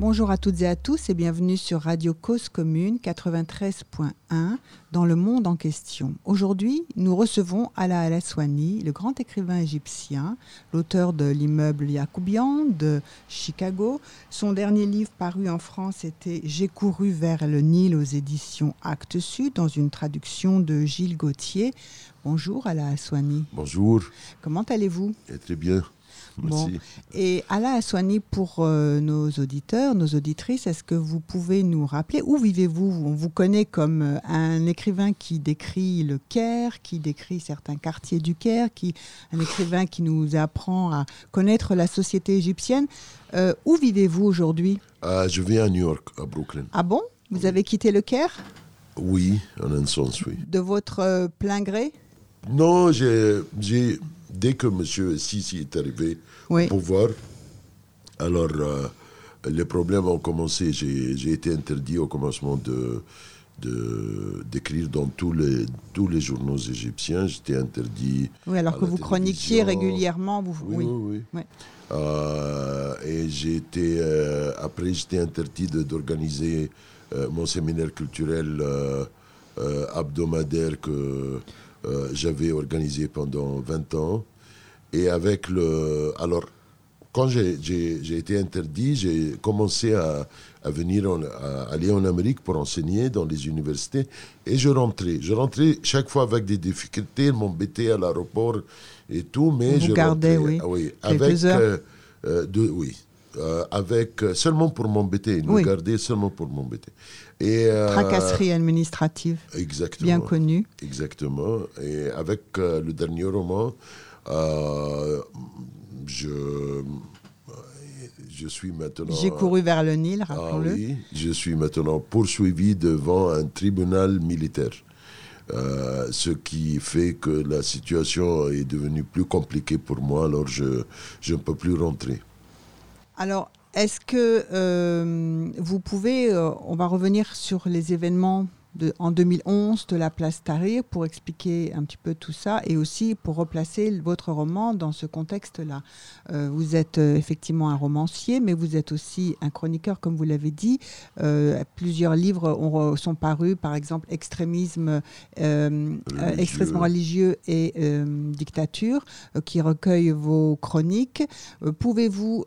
Bonjour à toutes et à tous et bienvenue sur Radio Cause Commune 93.1 dans le monde en question. Aujourd'hui, nous recevons Ala Al-Aswani, le grand écrivain égyptien, l'auteur de l'immeuble Yacoubian de Chicago. Son dernier livre paru en France était J'ai couru vers le Nil aux éditions Actes Sud dans une traduction de Gilles Gauthier. Bonjour Ala Aswani. Bonjour. Comment allez-vous? Très bien. Merci. Et Ala Aswani, pour euh, nos auditeurs, nos auditrices, est-ce que vous pouvez nous rappeler où vivez-vous? On vous connaît comme euh, un écrivain qui décrit le Caire, qui décrit certains quartiers du Caire, qui, un écrivain qui nous apprend à connaître la société égyptienne. Euh, où vivez-vous aujourd'hui? Je vis à New York, à Brooklyn. Ah bon? Vous avez quitté le Caire? Oui, en un sens, oui. De votre plein gré? Non, j'ai- dès que M. Sisi est arrivé Oui. au pouvoir, alors euh, les problèmes ont commencé. J'ai, été interdit au commencement de, d'écrire dans tous les, tous les journaux égyptiens. J'étais interdit. Oui, alors que vous chroniquiez régulièrement. Vous... Oui, oui, oui. Euh, et j'ai été, euh, après, j'étais interdit d'organiser euh, mon séminaire culturel hebdomadaire que j'avais organisé pendant 20 ans. Et avec le. Alors, quand j'ai- été interdit, j'ai commencé à, à venir, en- à aller en Amérique pour enseigner dans les universités. Et je rentrais. Je rentrais chaque fois avec des difficultés, ils m'embêtaient à l'aéroport et tout, mais Vous je gardez, rentrais, oui, ah oui, avec, heures. euh, euh, de, oui, euh, avec euh, seulement pour m'embêter. Oui. me gardaient seulement pour m'embêter. Et euh, Tracasserie administrative, Exactement. bien connue. Exactement. Et avec euh, le dernier roman, je, je suis maintenant. J'ai couru vers le Nil, Ah rappelons-le. oui, je suis maintenant poursuivi devant un tribunal militaire. Euh, ce qui fait que la situation est devenue plus compliquée pour moi, alors je, je ne peux plus rentrer. Alors, est-ce que euh, vous pouvez, euh, on va revenir sur les événements de, en 2011 de la place Tahrir pour expliquer un petit peu tout ça et aussi pour replacer votre roman dans ce contexte-là. Euh, vous êtes euh, effectivement un romancier, mais vous êtes aussi un chroniqueur, comme vous l'avez dit. Euh, plusieurs livres ont- sont parus, par exemple Extrémisme, euh, Religieux. extrémisme religieux et dictature, qui recueillent vos chroniques. Pouvez-vous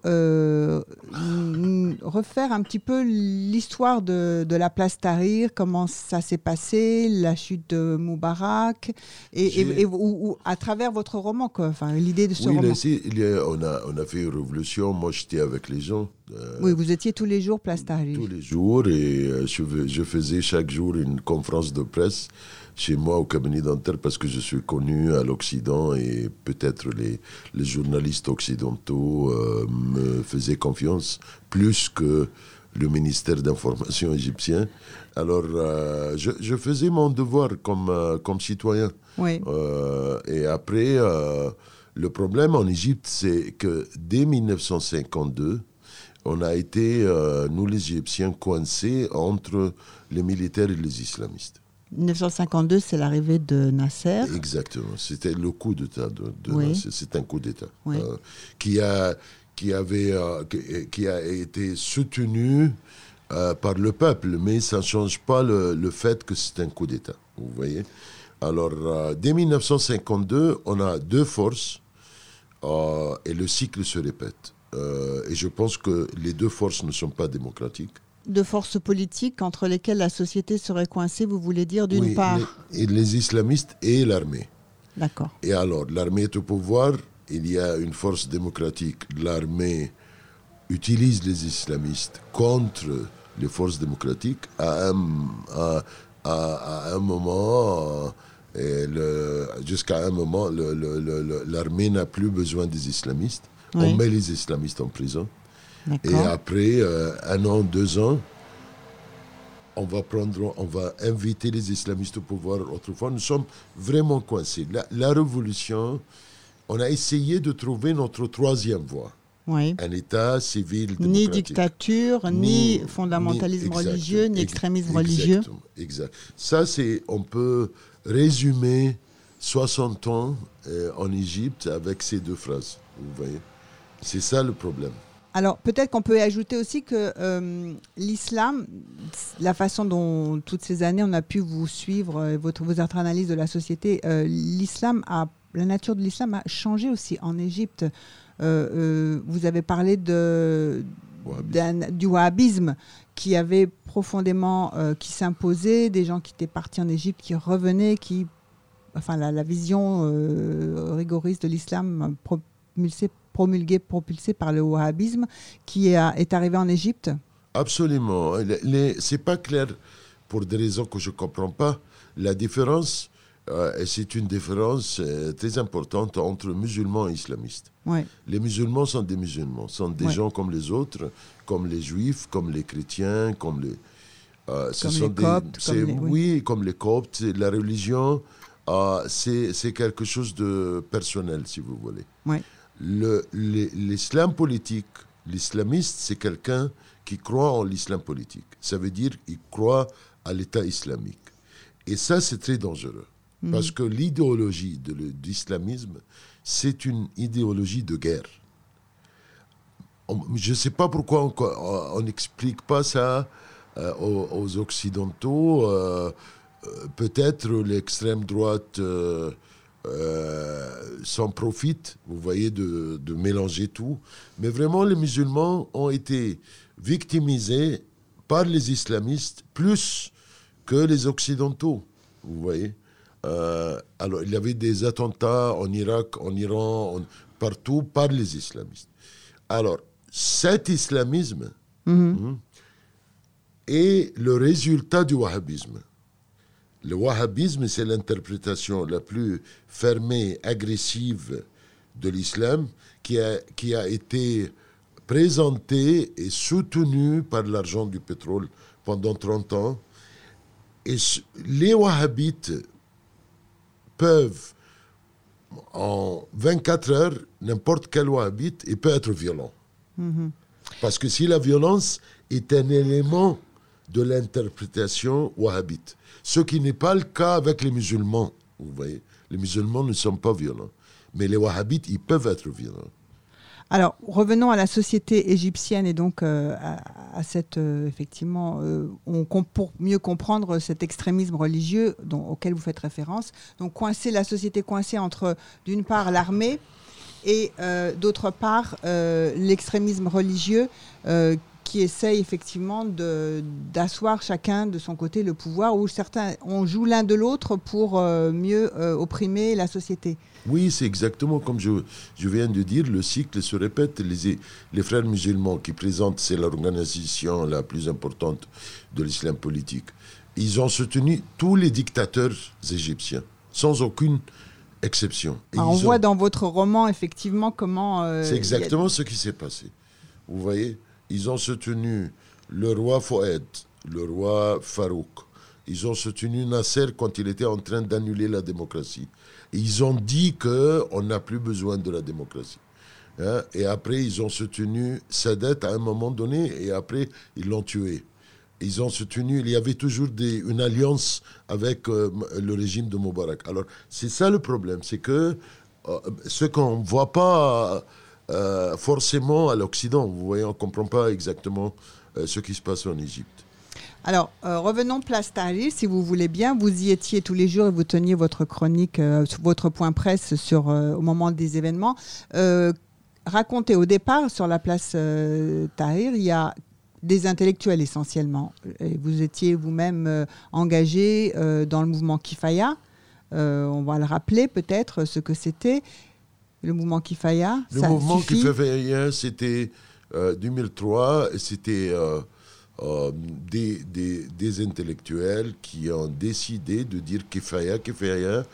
refaire un petit peu l'histoire de, de la place Tahrir, comment ça s'est passé, la chute de Moubarak, et, et- J'ai- et- ou- ou à travers votre roman, quoi, enfin, l'idée de ce Oui, là, roman. ici, il y a- on, a, on a fait une révolution. Moi, j'étais avec les gens. euh, Oui, vous étiez tous les jours place Tahrir. tous les jours et euh, je, fais- je faisais chaque jour une conférence de presse chez moi au cabinet dentaire parce que je suis connu à l'Occident et peut-être les, les journalistes occidentaux euh, me faisaient confiance plus que le ministère d'information égyptien. Alors, euh, je, je faisais mon devoir comme, euh, comme citoyen. Oui. Euh, et après, le problème en Égypte, c'est que dès 1952, on a été, nous les Égyptiens, coincés entre les militaires et les islamistes. 1952, c'est l'arrivée de Nasser. Exactement. C'était le coup d'État. De, de Oui. Nasser. C'est un coup d'État Oui. qui, a, qui, avait, euh, qui, qui a été soutenu euh, par le peuple, mais ça ne change pas le, le fait que c'est un coup d'État. Vous voyez Alors, euh, dès 1952, on a deux forces euh, et le cycle se répète. Et je pense que les deux forces ne sont pas démocratiques. de forces politiques entre lesquelles la société serait coincée, vous voulez dire, d'une Oui, part. les- et les islamistes et l'armée. D'accord. Et alors, l'armée est au pouvoir, il y a une force démocratique. L'armée utilise les islamistes contre les forces démocratiques à un, à, à- à un moment, euh, jusqu'à un moment, le- le- le- le- l'armée n'a plus besoin des islamistes. Oui. On met les islamistes en prison. Et après euh, un an, deux ans, on va prendre, on va inviter les islamistes au pouvoir autrefois. Nous sommes vraiment coincés. La, la révolution, on a essayé de trouver notre troisième voie. Oui. Un État civil Ni dictature, ni, Ni- fondamentalisme ni- religieux, ni ex- extrémisme religieux. Exact. Ça, c'est, on peut résumer 60 ans euh, en Égypte avec ces deux phrases. Vous voyez C'est ça le problème. Alors peut-être qu'on peut ajouter aussi que euh, l'islam, la façon dont toutes ces années on a pu vous suivre, euh, votre, votre analyse de la société, euh, l'islam a, la nature de l'islam a changé aussi en Égypte. Euh, euh, vous avez parlé de, du wahhabisme qui avait profondément, euh, qui s'imposait, des gens qui étaient partis en Égypte, qui revenaient, qui, enfin la, la vision euh, rigoriste de l'islam propulsée, promulguée, propulsée par le wahhabisme, qui est, est arrivé en Égypte. Absolument. Les- les- c'est pas clair pour des raisons que je ne comprends pas. La différence, et c'est une différence euh, très importante entre musulmans et islamistes. Ouais. Les musulmans sont des musulmans, sont des Ouais. gens comme les autres, comme les juifs, comme les chrétiens, comme les. euh, ce Comme sont les coptes, comme les- oui. oui. comme les coptes. La religion, euh, c'est c'est quelque chose de personnel, si vous voulez. Ouais. Le- les- L'islam politique, l'islamiste, c'est quelqu'un qui croit en l'islam politique. Ça veut dire qu'il croit à l'État islamique. Et ça, c'est très dangereux. Parce que l'idéologie de d'islamisme, c'est une idéologie de guerre. Je ne sais pas pourquoi on n'explique pas ça euh, aux, aux Occidentaux. euh, euh, Peut-être l'extrême droite s'en profite, vous voyez, de mélanger tout. Mais vraiment, les musulmans ont été victimisés par les islamistes plus que les Occidentaux, vous voyez. Euh, alors, il y avait des attentats en Irak, en Iran, en- partout par les islamistes. Alors, cet islamisme hein, est le résultat du wahhabisme. Le wahhabisme, c'est l'interprétation la plus fermée, agressive de l'islam qui a, qui a été présentée et soutenue par l'argent du pétrole pendant 30 ans. Et les wahhabites peuvent, en 24 heures, n'importe quel wahhabite, il peut être violent. Parce que si la violence est un élément de l'interprétation wahhabite, ce qui n'est pas le cas avec les musulmans, vous voyez, les musulmans ne sont pas violents, mais les wahhabites, ils peuvent être violents. Alors, revenons à la société égyptienne et donc euh, à, cette, euh, effectivement, euh, pour mieux comprendre cet extrémisme religieux dont- auquel vous faites référence. Donc, la société coincée entre, d'une part, l'armée et d'autre part, l'extrémisme religieux qui essaye effectivement d'asseoir chacun de son côté le pouvoir, où certains, on joue l'un de l'autre pour euh, mieux euh, opprimer la société. Oui, c'est exactement comme je, je viens de dire, le cycle se répète. Les, les frères musulmans qui présentent, c'est l'organisation la plus importante de l'islam politique. Ils ont soutenu tous les dictateurs égyptiens, sans aucune exception. Alors, on voit dans votre roman effectivement comment... euh, C'est a- exactement ce qui s'est passé. Vous voyez, ils ont soutenu le roi Fouad, le roi Farouk. Ils ont soutenu Nasser quand il était en train d'annuler la démocratie. Ils ont dit qu'on n'a plus besoin de la démocratie. Hein, Et après, ils ont soutenu Sadat à un moment donné, et après, ils l'ont tué. Ils ont soutenu, il y avait toujours une alliance avec euh, le régime de Moubarak. Alors, c'est ça le problème, c'est que euh, ce qu'on ne voit pas forcément à l'Occident, vous voyez, on ne comprend pas exactement euh, ce qui se passe en Égypte. Alors, euh, revenons place Tahrir, si vous voulez bien. Vous y étiez tous les jours et vous teniez votre chronique, euh, votre point presse sur, euh, au moment des événements. Euh, racontez au départ, sur la place euh, Tahrir, il y a des intellectuels essentiellement. Vous étiez vous-même euh, engagé euh, dans le mouvement Kifaya. Euh, on va le rappeler peut-être ce que c'était. Le mouvement Kifaya. Le ça mouvement rien, c'était euh, 2003, et c'était euh, euh, des, des, des intellectuels qui ont décidé de dire kifaya, kifaya,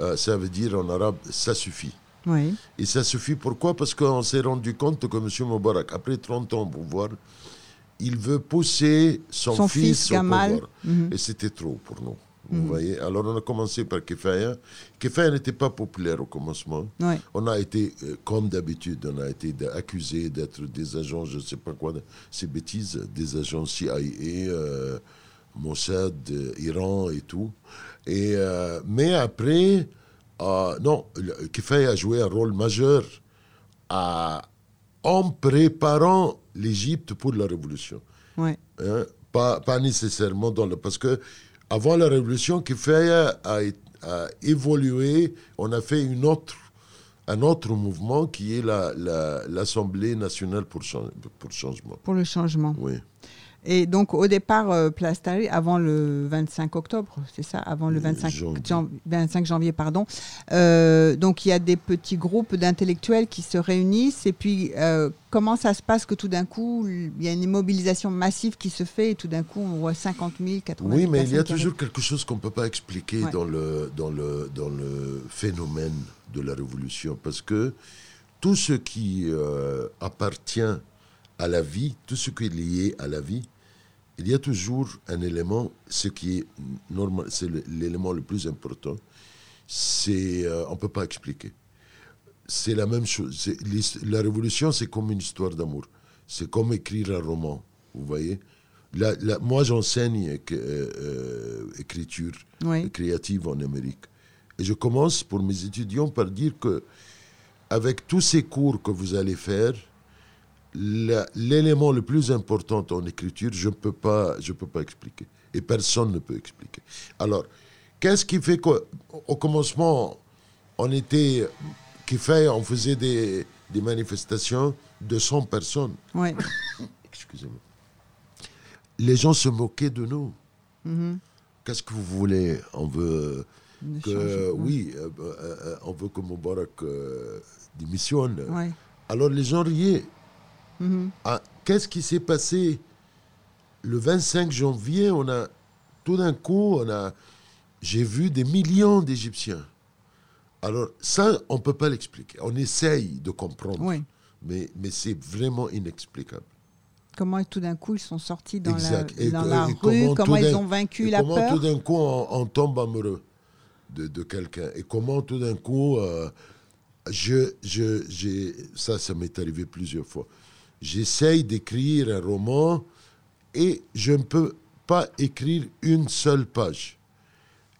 euh, ça veut dire en arabe ça suffit. Oui. Et ça suffit pourquoi? Parce qu'on s'est rendu compte que M. Moubarak, après 30 ans au pouvoir, il veut pousser son, Son fils, fils, au Gamal. pouvoir. Mhm. Et c'était trop pour nous. Vous voyez Alors on a commencé par Kefaya. Kefaya n'était pas populaire au commencement. Ouais. On a été, euh, comme d'habitude, on a été accusés d'être des agents, je ne sais pas quoi, ces bêtises, des agents CIA, euh, Mossad, euh, Iran et tout. Et, mais après, non, Kefaya a joué un rôle majeur à- en préparant l'Égypte pour la révolution. Ouais. Hein, pas, pas nécessairement dans le. Parce que avant la révolution, Kifaya a, é- a évolué. On a fait une autre, un autre mouvement qui est la- la- l'Assemblée nationale pour, chan- pour changement. Pour le changement. Oui. Et donc, au départ, euh, Place avant le 25 octobre, c'est ça Avant le 25 janvier. jan- 25 janvier, pardon. Euh, donc, il y a des petits groupes d'intellectuels qui se réunissent. Et puis, euh, comment ça se passe que tout d'un coup, il y a une mobilisation massive qui se fait et tout d'un coup, on voit 50 000, 80 000 Oui, mais il y a toujours quelque chose qu'on ne peut pas expliquer Ouais. dans, le, dans, le, dans le phénomène de la révolution. Parce que tout ce qui euh, appartient à la vie, tout ce qui est lié à la vie, il y a toujours un élément, ce qui est normal, c'est l'élément le plus important, c'est euh, on ne peut pas expliquer. C'est la même chose. La révolution, c'est comme une histoire d'amour. C'est comme écrire un roman, vous voyez. La- la- moi, j'enseigne euh, euh, écriture Oui. créative en Amérique. Et je commence pour mes étudiants par dire que, avec tous ces cours que vous allez faire, l'élément le plus important en écriture, je ne peux, pas- je peux pas expliquer. Et personne ne peut expliquer. Alors, qu'est-ce qui fait qu'au au commencement, on était. Qui fait, on faisait des, des manifestations de 100 personnes. Ouais. Excusez-moi. Les gens se moquaient de nous. Mhm. Qu'est-ce que vous voulez? On veut que, oui, euh, euh, euh, on veut que Moubarak euh, démissionne. Ouais. Alors les gens riaient. Mhm. Ah, Qu'est-ce qui s'est passé le 25 janvier? On a tout d'un coup, on a, j'ai vu des millions d'Égyptiens. Alors ça, on peut pas l'expliquer. On essaye de comprendre, mais mais c'est vraiment inexplicable. Comment tout d'un coup ils sont sortis dans Exact. la, Et dans que- la et rue, comment comment, ils ont vaincu la comment peur? tout d'un coup on, on tombe amoureux de, de quelqu'un? Et comment tout d'un coup euh, je, je, ça ça m'est arrivé plusieurs fois j'essaye d'écrire un roman et je ne peux pas écrire une seule page.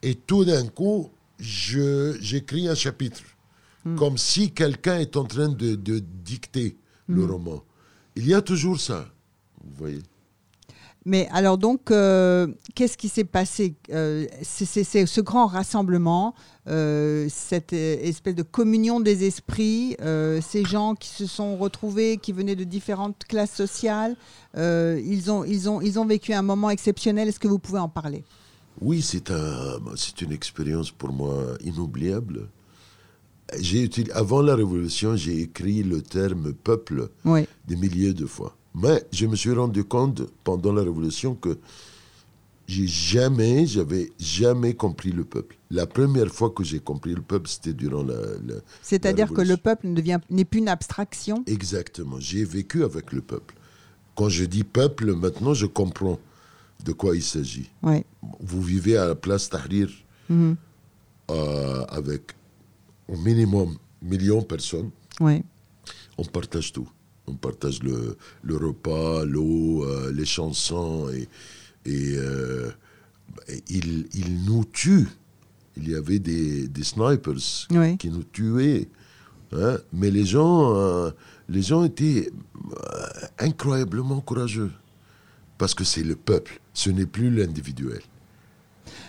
Et tout d'un coup j'écris un chapitre comme si quelqu'un est en train de, de dicter le roman. Il y a toujours ça vous voyez Mais alors donc, euh, qu'est-ce qui s'est passé Euh, c'est, ce grand rassemblement, euh, cette espèce de communion des esprits, ces gens qui se sont retrouvés, qui venaient de différentes classes sociales, ils, ont, ils, ont, ils ont vécu un moment exceptionnel. Est-ce que vous pouvez en parler? Oui, c'est un, une expérience pour moi inoubliable. Utilisé, avant la Révolution, j'ai écrit le terme peuple Oui. des milliers de fois. Mais je me suis rendu compte pendant la Révolution que j'ai jamais, j'avais jamais compris le peuple. La première fois que j'ai compris le peuple, c'était durant la, la- C'est-à-dire que le peuple ne devient, n'est plus une abstraction? Exactement. J'ai vécu avec le peuple. Quand je dis peuple, maintenant, je comprends de quoi il s'agit. Oui. Vous vivez à la place Tahrir Mhm. euh, avec au minimum millions de personnes. Oui. On partage tout. On partage le, le repas, l'eau, euh, les chansons. Et, et, euh, et ils, ils nous tuent. Il y avait des, des snipers Oui. qui nous tuaient. hein. Mais les gens, euh, les gens étaient incroyablement courageux. Parce que c'est le peuple, ce n'est plus l'individuel.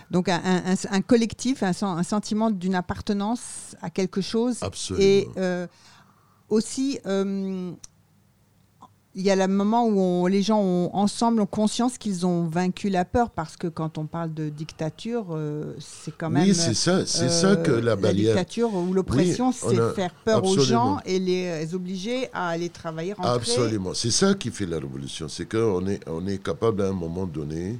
Donc un, un- un- un collectif, un, sen- un sentiment d'une appartenance à quelque chose. Absolument. Et euh, aussi, euh, il y a le moment où on- les gens ont, ensemble ont conscience qu'ils ont vaincu la peur, parce que quand on parle de dictature, euh, c'est quand même... oui, c'est ça, c'est euh, ça que la barrière. dictature ou l'oppression, Oui, c'est faire peur aux gens et les, les obliger à aller travailler, rentrer. Absolument. C'est ça qui fait la révolution. C'est qu'on est, on est capable à un moment donné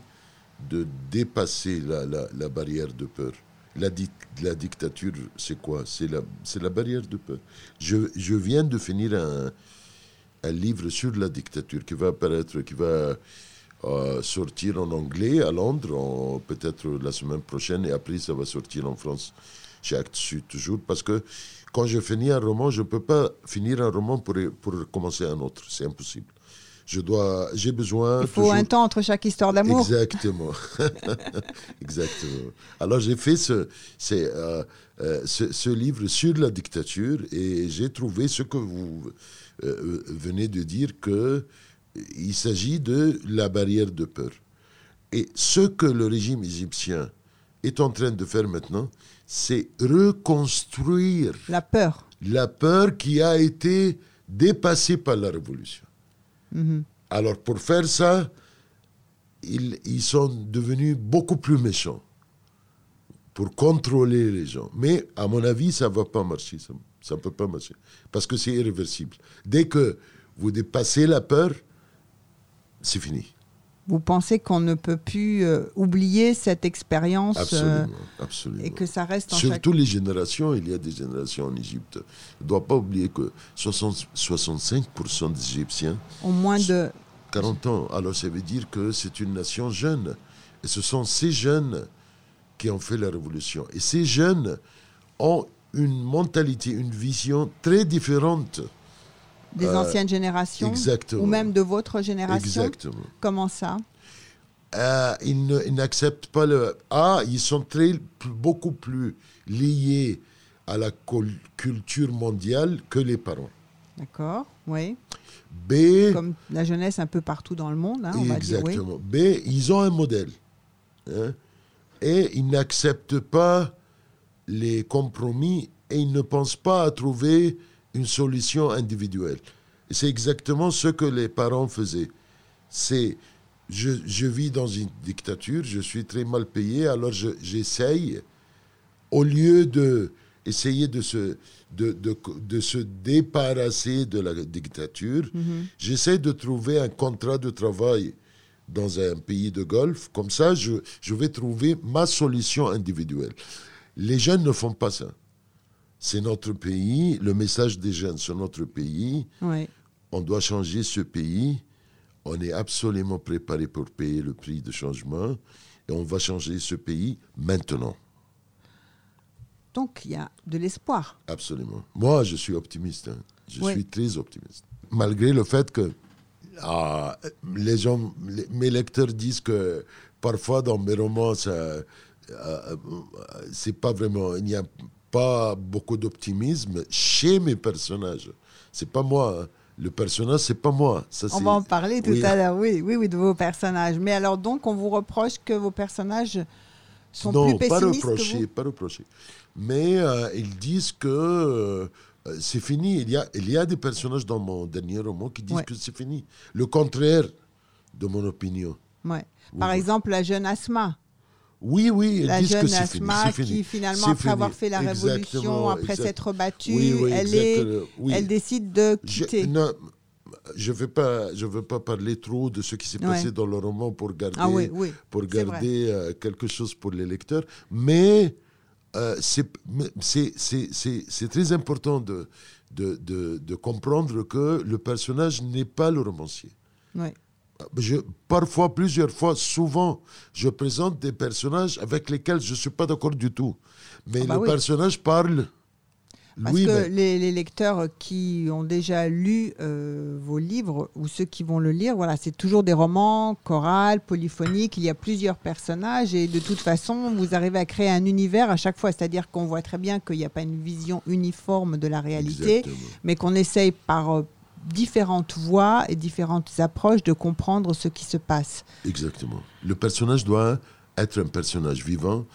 de dépasser la, la, la barrière de peur. La, dic- la dictature, c'est quoi? C'est la, c'est la barrière de peur. Je, je viens de finir un, un livre sur la dictature qui va apparaître, qui va euh, sortir en anglais à Londres, peut-être la semaine prochaine, et après ça va sortir en France chez Actes Sud toujours, parce que quand je finis un roman, je ne peux pas finir un roman pour, pour commencer un autre, c'est impossible. Je dois, j'ai besoin. Il faut toujours- un temps entre chaque histoire d'amour. Exactement. Exactement. Alors j'ai fait ce, c'est, euh, euh, ce, ce livre sur la dictature et j'ai trouvé ce que vous euh, venez de dire que il s'agit de la barrière de peur. Et ce que le régime égyptien est en train de faire maintenant, c'est reconstruire La peur. la peur qui a été dépassée par la révolution. Mhm. Alors pour faire ça, ils, ils sont devenus beaucoup plus méchants pour contrôler les gens. Mais à mon avis, ça ne va pas marcher. Ça ne peut pas marcher. Parce que c'est irréversible. Dès que vous dépassez la peur, c'est fini. Vous pensez qu'on ne peut plus euh, oublier cette expérience euh, Absolument. et que ça reste en chaque... Surtout les générations, il y a des générations en Égypte. On ne doit pas oublier que 60 65% des Égyptiens Au moins de... 40 ans. Alors ça veut dire que c'est une nation jeune. Et ce sont ces jeunes qui ont fait la révolution. Et ces jeunes ont une mentalité, une vision très différente. des Euh, anciennes générations exactement. ou même de votre génération. Exactement. Comment ça Euh, ils n'acceptent pas le... Ah, ils sont très, beaucoup plus liés à la culture mondiale que les parents. D'accord, oui. B, Comme la jeunesse un peu partout dans le monde, hein, on va dire oui. Exactement. B, ils ont un modèle. hein, et ils n'acceptent pas les compromis et ils ne pensent pas à trouver une solution individuelle. C'est exactement ce que les parents faisaient. C'est, je, je vis dans une dictature, je suis très mal payé, alors je- j'essaye, au lieu de essayer de se, de, de, de se débarrasser de la dictature, Mhm. j'essaie de trouver un contrat de travail dans un pays de Golfe. Comme ça, je, je vais trouver ma solution individuelle. Les jeunes ne font pas ça. C'est notre pays, le message des jeunes sur notre pays. On doit changer ce pays. On est absolument préparé pour payer le prix de changement. Et on va changer ce pays maintenant. Donc il y a de l'espoir. Absolument. Moi, je suis optimiste. hein. Je suis très optimiste. Malgré le fait que ah, les gens, les- mes lecteurs disent que parfois dans mes romans, ça, c'est pas vraiment, il n'y a pas beaucoup d'optimisme chez mes personnages. C'est pas moi. hein. Le personnage, c'est pas moi. Ça, On va en parler tout oui. à l'heure, oui, oui, oui, de vos personnages. Mais alors donc, on vous reproche que vos personnages sont non, plus pas pessimistes que reproché, vous pas reproché. Mais euh, ils disent que euh, c'est fini. Il y, a, il y a des personnages dans mon dernier roman qui disent Ouais. que c'est fini. Le contraire de mon opinion. Ouais. Par Oui. exemple, la jeune Asma, Oui, oui, la disent que jeune c'est fini. Fini. qui finalement, après avoir fait la Exactement, révolution, après s'être battue, Oui, oui, elle, est, oui. elle décide de Je, quitter. non, je ne veux, pas- je veux pas parler trop de ce qui s'est Ouais. passé dans le roman pour garder, Ah oui, pour garder euh, quelque chose pour les lecteurs. Mais euh, c'est très important de, de, de- de comprendre que le personnage n'est pas le romancier. Ouais. Je, parfois, plusieurs fois, souvent, je présente des personnages avec lesquels je ne suis pas d'accord du tout. Mais Ah bah le oui. personnage parle Parce que les, les lecteurs qui ont déjà lu euh, vos livres ou ceux qui vont le lire, voilà, c'est toujours des romans chorales, polyphoniques. Il y a plusieurs personnages et de toute façon, vous arrivez à créer un univers à chaque fois. C'est-à-dire qu'on voit très bien qu'il n'y a pas une vision uniforme de la réalité, Exactement. mais qu'on essaye par euh, différentes voies et différentes approches de comprendre ce qui se passe. Exactement. Le personnage doit être un personnage vivant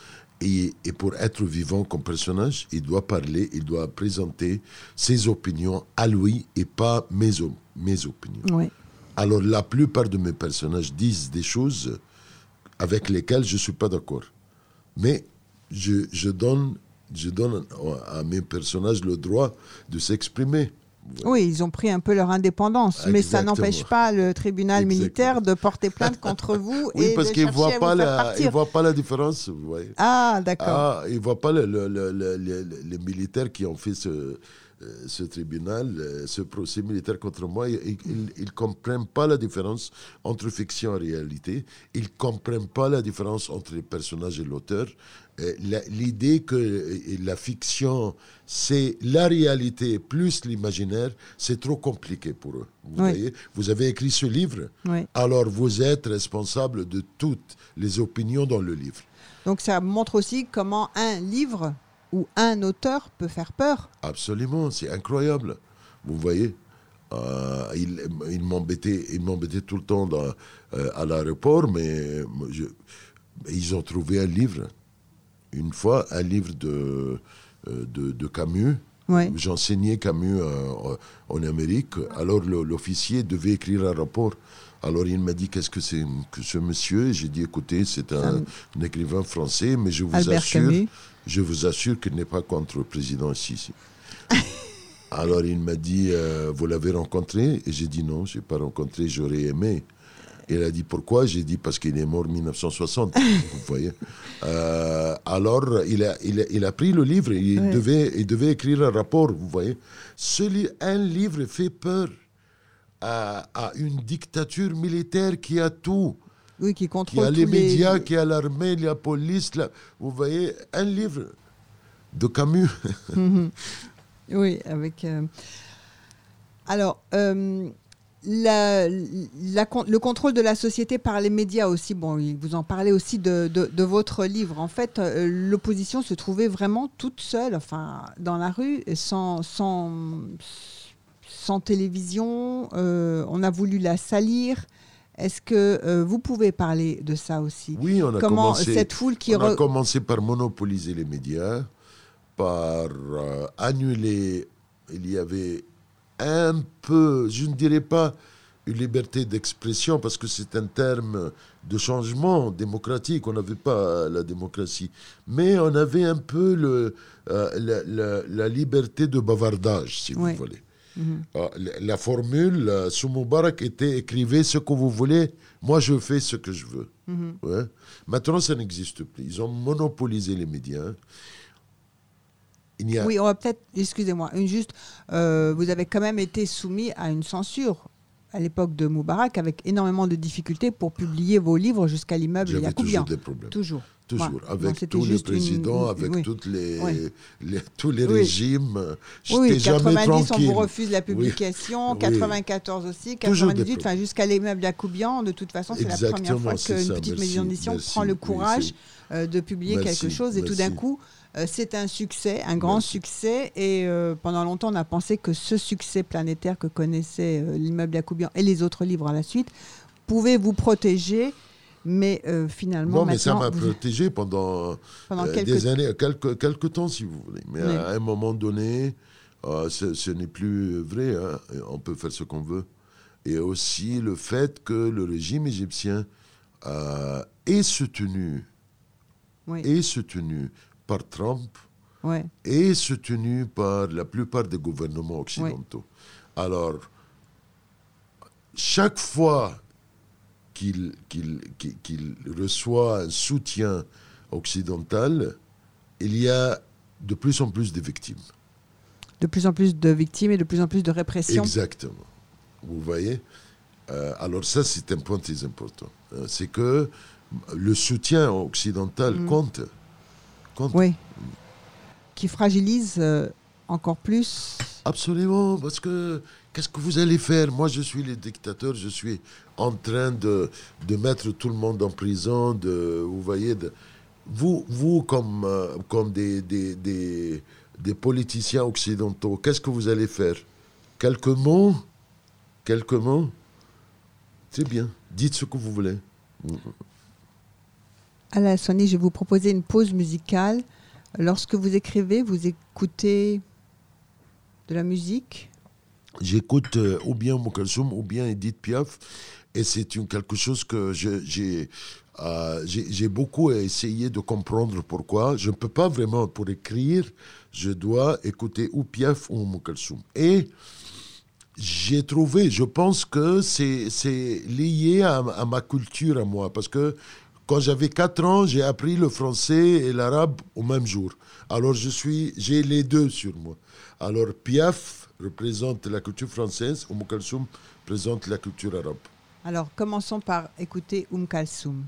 et, et pour être vivant comme personnage, il doit parler, il doit présenter ses opinions à lui et pas mes, mes opinions. Oui. Alors la plupart de mes personnages disent des choses avec lesquelles je ne suis pas d'accord. Mais je, je donne, je donne à mes personnages le droit de s'exprimer. Oui, ils ont pris un peu leur indépendance, mais ça n'empêche pas le tribunal Exactement. militaire de porter plainte contre vous Oui, et parce qu'ils ne voient, pas la- partir. ils voient pas la différence. voyez. Ah, d'accord. Ah, ils ne voient pas le- le- le- le- le- les militaires qui ont fait ce, ce tribunal, ce procès militaire contre moi, ils ne comprennent pas la différence entre fiction et réalité. Ils ne comprennent pas la différence entre les personnages et l'auteur. L'idée que la fiction, c'est la réalité plus l'imaginaire, c'est trop compliqué pour eux. Vous voyez Vous avez écrit ce livre, alors vous êtes responsable de toutes les opinions dans le livre. Donc ça montre aussi comment un livre ou un auteur peut faire peur. Absolument, c'est incroyable. Vous voyez euh, il, il m'embêtait tout le temps dans, euh, à l'aéroport, mais ils ont trouvé un livre. Une fois, un livre de, euh, de, Camus. J'enseignais Camus en Amérique. Alors l'officier devait écrire un rapport. Alors il m'a dit qu'est-ce que c'est que ce monsieur? J'ai dit écoutez, c'est un, écrivain français, mais je vous assure, je vous assure qu'il n'est pas contre le président ici. Alors il m'a dit euh, vous l'avez rencontré? Et j'ai dit non, je n'ai pas rencontré, j'aurais aimé. Il a dit pourquoi? J'ai dit parce qu'il est mort en 1960. vous voyez. Euh, alors il a, il a, pris le livre, il, devait, il devait écrire un rapport, vous voyez. Celui, un livre fait peur à, une dictature militaire qui a tout. Oui, qui contrôle. Qui a les médias, qui a l'armée, la police. Vous voyez, un livre de Camus. Mhm. Oui, avec. Euh, alors, euh, la, le contrôle de la société par les médias aussi, bon, vous en parlez aussi de, de, votre livre. En fait, euh, l'opposition se trouvait vraiment toute seule, enfin, dans la rue, sans, sans, sans télévision, euh, on a voulu la salir. Est-ce que euh, vous pouvez parler de ça aussi? Oui, on a commencé. Cette foule qui on a commencé par monopoliser les médias, par euh, annuler. Il y avait un peu, je ne dirais pas une liberté d'expression parce que c'est un terme de changement démocratique. On n'avait pas la démocratie, mais on avait un peu le, la, liberté de bavardage, si vous voulez. Ah, la, formule euh, sous Moubarak était écrivez ce que vous voulez, moi je fais ce que je veux. Mhm. Maintenant, ça n'existe plus. Ils ont monopolisé les médias. Oui, on va peut-être, excusez-moi, une juste, euh, vous avez quand même été soumis à une censure à l'époque de Moubarak avec énormément de difficultés pour publier vos livres jusqu'à l'immeuble Yacoubian. toujours des problèmes. Toujours. Toujours, avec tous les présidents, avec toutes les, tous les régimes. Oui, 90, on vous refuse la publication, 94 aussi, 98, enfin jusqu'à l'immeuble Yacoubian. De toute façon, c'est la première fois qu'une petite maison d'édition prend le courage euh, de publier quelque chose et tout d'un coup, c'est un succès, un grand succès. Et euh, pendant longtemps, on a pensé que ce succès planétaire que connaissait euh, l'immeuble Yacoubian et les autres livres à la suite pouvait vous protéger. Mais finalement. Non, mais ça m'a protégé pendant, des années, quelques, quelques temps, si vous voulez. Mais à un moment donné, ce, n'est plus vrai. Hein. On peut faire ce qu'on veut. Et aussi le fait que le régime égyptien est soutenu, est soutenu par Trump et soutenu par la plupart des gouvernements occidentaux. Alors, chaque fois qu'il reçoit un soutien occidental, il y a de plus en plus de victimes. De plus en plus de victimes et de plus en plus de répression. Exactement. Vous voyez euh, Alors ça, c'est un point très important. Euh, c'est que le soutien occidental mm. compte. Oui. Qui fragilise euh, encore plus. Absolument, parce que qu'est-ce que vous allez faire? Moi, je suis le dictateur, je suis en train de, de mettre tout le monde en prison, de, vous voyez, de, vous, vous comme, euh, comme des, des, des, des, politiciens occidentaux, qu'est-ce que vous allez faire? Quelques mots? Quelques mots? C'est bien, dites ce que vous voulez. La Sonny, je vais vous proposer une pause musicale. Lorsque vous écrivez, vous écoutez de la musique? J'écoute euh, ou bien Moukhalsoum ou bien Edith Piaf. Et c'est quelque chose que euh, j'ai beaucoup essayé de comprendre pourquoi. Je ne peux pas vraiment, pour écrire, je dois écouter ou Piaf ou Moukhalsoum. Et j'ai trouvé, je pense que c'est lié à, à, ma culture, à moi. Parce que Quand j'avais 4 ans, j'ai appris le français et l'arabe au même jour. Alors je suis, j'ai les deux sur moi. Alors Piaf représente la culture française, Oum Kalsoum représente la culture arabe. Alors commençons par écouter Oum Kalsoum.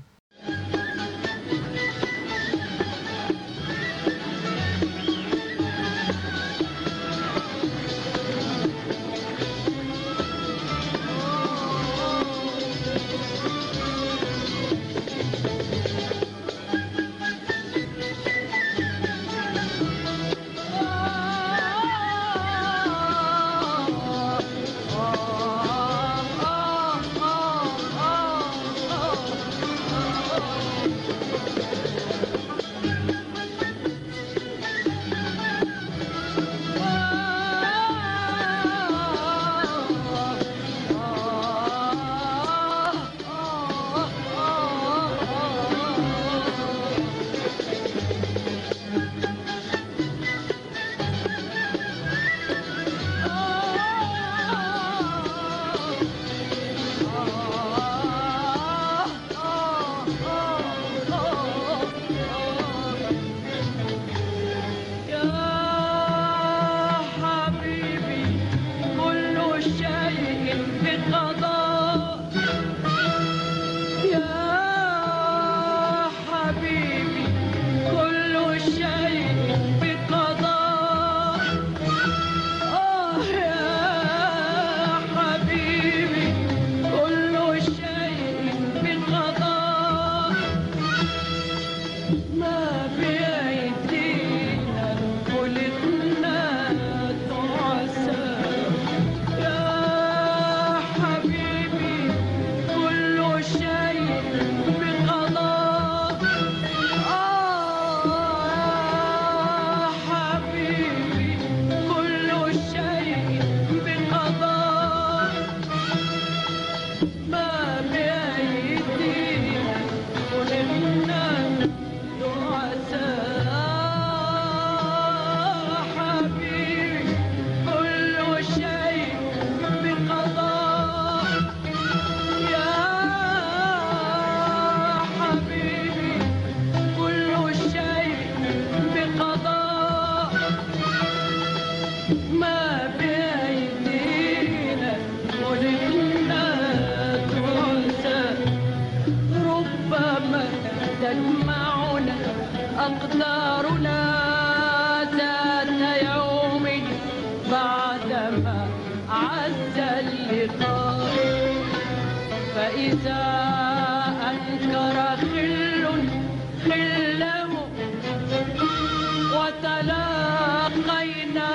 تلاقينا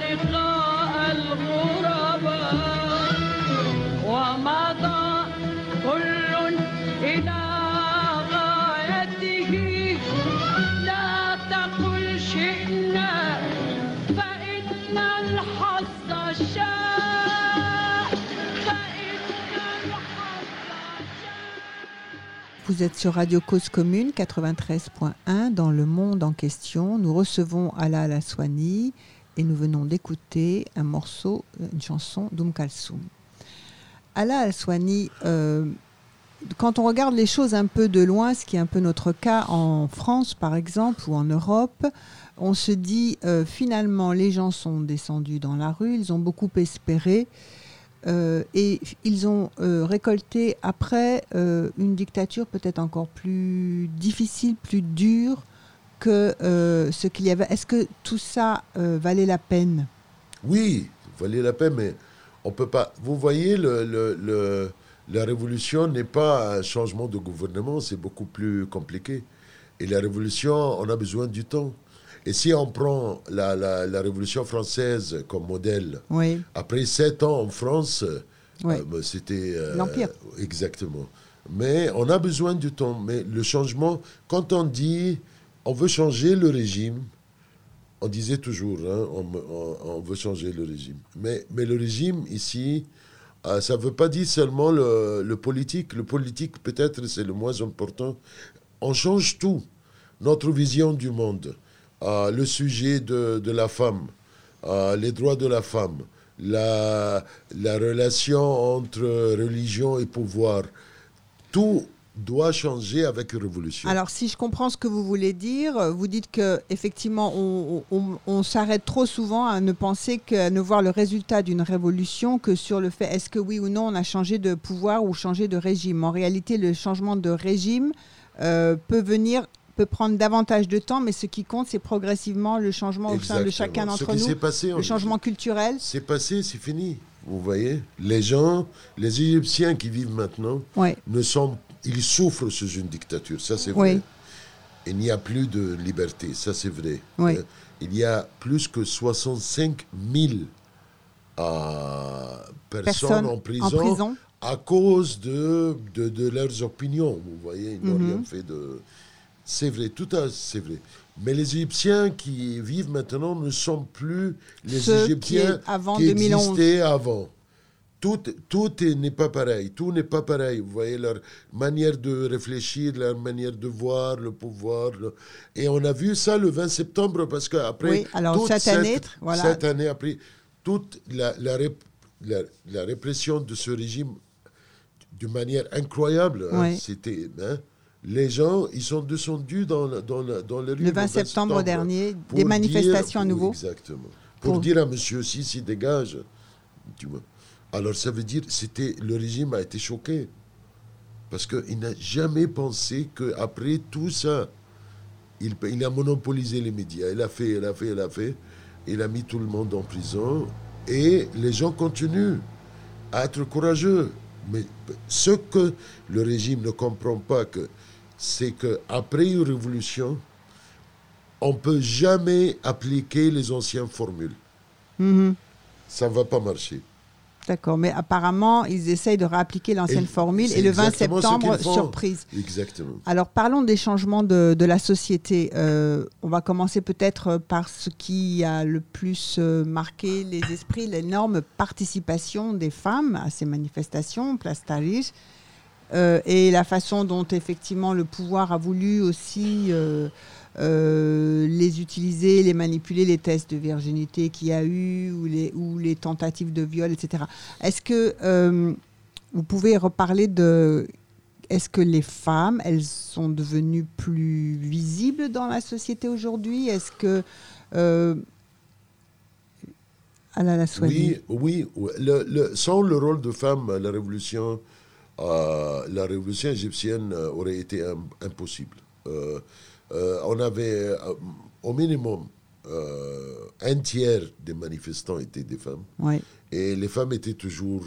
لقاء الغرباء. ومضى Vous êtes sur Radio Cause Commune 93.1 dans le monde en question. Nous recevons Ala Alaswani et nous venons d'écouter un morceau, une chanson d'Oum Kalsoum. Ala Alaswani, euh, quand on regarde les choses un peu de loin, ce qui est un peu notre cas en France par exemple ou en Europe, on se dit euh, finalement les gens sont descendus dans la rue, ils ont beaucoup espéré. Euh, et ils ont euh, récolté après euh, une dictature peut-être encore plus difficile, plus dure que ce qu'il y avait. Est-ce que tout ça valait la peine? Oui, valait la peine, mais on peut pas. Vous voyez, le, la révolution n'est pas un changement de gouvernement, c'est beaucoup plus compliqué. Et la révolution, on a besoin du temps. Et si on prend la, la, Révolution française comme modèle, après sept ans en France, euh, bah, c'était... Euh, L'Empire. Exactement. Mais on a besoin du temps. Mais le changement, quand on dit on veut changer le régime, on disait toujours, hein, on, veut changer le régime. Mais, mais le régime ici, euh, ça ne veut pas dire seulement le, le politique. Le politique, peut-être, c'est le moins important. On change tout. Notre vision du monde le sujet de, de la femme, les droits de la femme, la, la relation entre religion et pouvoir, tout doit changer avec une révolution. Alors, si je comprends ce que vous voulez dire, vous dites que effectivement, on, on- on s'arrête trop souvent à ne penser qu'à ne voir le résultat d'une révolution que sur le fait est-ce que oui ou non on a changé de pouvoir ou changé de régime. En réalité, le changement de régime euh, peut venir peut prendre davantage de temps, mais ce qui compte, c'est progressivement le changement au sein de chacun d'entre nous, s'est passé le changement culturel. C'est passé, c'est fini. Vous voyez Les gens, les Égyptiens qui vivent maintenant, ne sont, ils souffrent sous une dictature, ça c'est vrai. Il n'y a plus de liberté, ça c'est vrai. Euh, il y a plus que 65 000 euh, personnes personne en prison, en prison. à cause de, de, de leurs opinions. Vous voyez, ils n'ont Mhm. rien fait de... C'est vrai, tout à c'est vrai. Mais les Égyptiens qui vivent maintenant ne sont plus les Ceux Égyptiens qui, avant qui 2011. existaient avant. Tout, tout est- n'est pas pareil. Tout n'est pas pareil. Vous voyez leur manière de réfléchir, leur manière de voir le pouvoir. le- Et on a vu ça le 20 septembre parce qu'après. Oui, alors cette année, voilà. Cette année, après, toute la, la, rép- la- la répression de ce régime d'une manière incroyable, hein, c'était. hein, les gens, ils sont descendus dans, la- dans, la- dans les rues Le 20 septembre dernier, des dire- manifestations à nouveau. Exactement. Pour, Pour- dire à monsieur Sissi, dégage. Tu vois. Alors ça veut dire, c'était le régime a été choqué. Parce qu'il n'a jamais pensé qu'après tout ça, il, il a monopolisé les médias. Il a fait, il a fait, il a fait. Il a mis tout le monde en prison. Et les gens continuent à être courageux. Mais ce que le régime ne comprend pas, que, c'est qu'après une révolution, on ne peut jamais appliquer les anciennes formules. Mhm. Ça ne va pas marcher. D'accord, mais apparemment, ils essayent de réappliquer l'ancienne formule et le 20 exactement ce septembre, surprise. Exactement. Alors parlons des changements de, de la société. Euh, on va commencer peut-être par ce qui a le plus euh, marqué les esprits, l'énorme participation des femmes à ces manifestations, Place Tahrir, euh, et la façon dont effectivement le pouvoir a voulu aussi euh, euh, les utiliser, les manipuler, les tests de virginité qu'il y a eu, ou les, tentatives de viol, etc. Est-ce que vous pouvez reparler de est-ce que les femmes, elles sont devenues plus visibles dans la société aujourd'hui? Est-ce que... Alala Swahili. Oui, oui. sans le rôle de femme, la révolution, euh, la révolution égyptienne euh, aurait été im- impossible. Euh, euh, on avait au minimum un tiers des manifestants étaient des femmes. Ouais, Et les femmes étaient toujours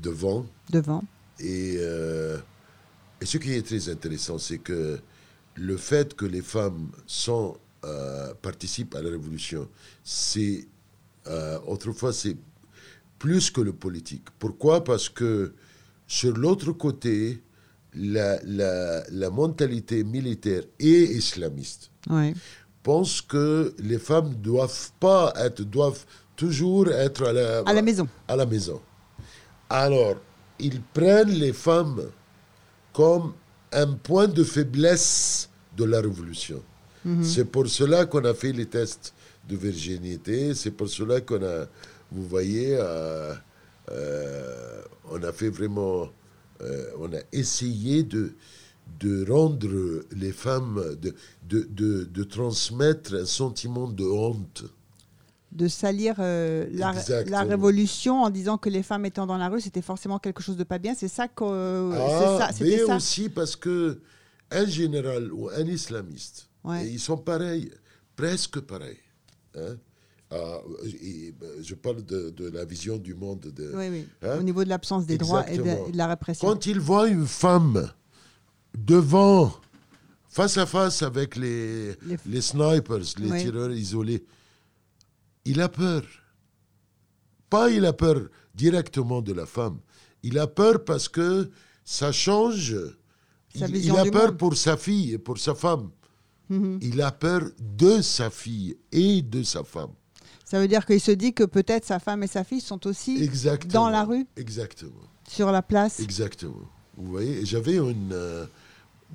devant. devant. Et, et ce qui est très intéressant, c'est que le fait que les femmes sont, participent à la révolution, c'est autrefois c'est plus que le politique. Pourquoi? Parce que sur l'autre côté, la, la, la mentalité militaire et islamiste pense que les femmes doivent pas être, doivent toujours être à la, À la maison. à la maison. Alors, ils prennent les femmes comme un point de faiblesse de la révolution. C'est pour cela qu'on a fait les tests de virginité, c'est pour cela qu'on a, vous voyez, euh, euh, on a fait vraiment, euh, on a essayé de, de rendre les femmes, de, de, de, de transmettre un sentiment de honte. De salir la, révolution en disant que les femmes étant dans la rue, c'était forcément quelque chose de pas bien. C'est ça que... ça, Ah, mais ça. aussi parce que un général ou un islamiste, Ouais. et ils sont pareils, presque pareils. hein. Et, ben, je parle de, de la vision du monde. De, Oui, oui. Hein? Au niveau de l'absence des droits et de, Exactement. et de la répression. Quand ils voient une femme devant, face à face avec les, Les- les, snipers, les Oui. tireurs isolés, il a peur. Pas il a peur directement de la femme. Il a peur parce que ça change. Il, il a peur monde. pour sa fille et pour sa femme. Mhm. Il a peur de sa fille et de sa femme. Ça veut dire qu'il se dit que peut-être sa femme et sa fille sont aussi Exactement. dans la rue, Exactement. sur la place. Exactement. Vous voyez, j'avais une. euh,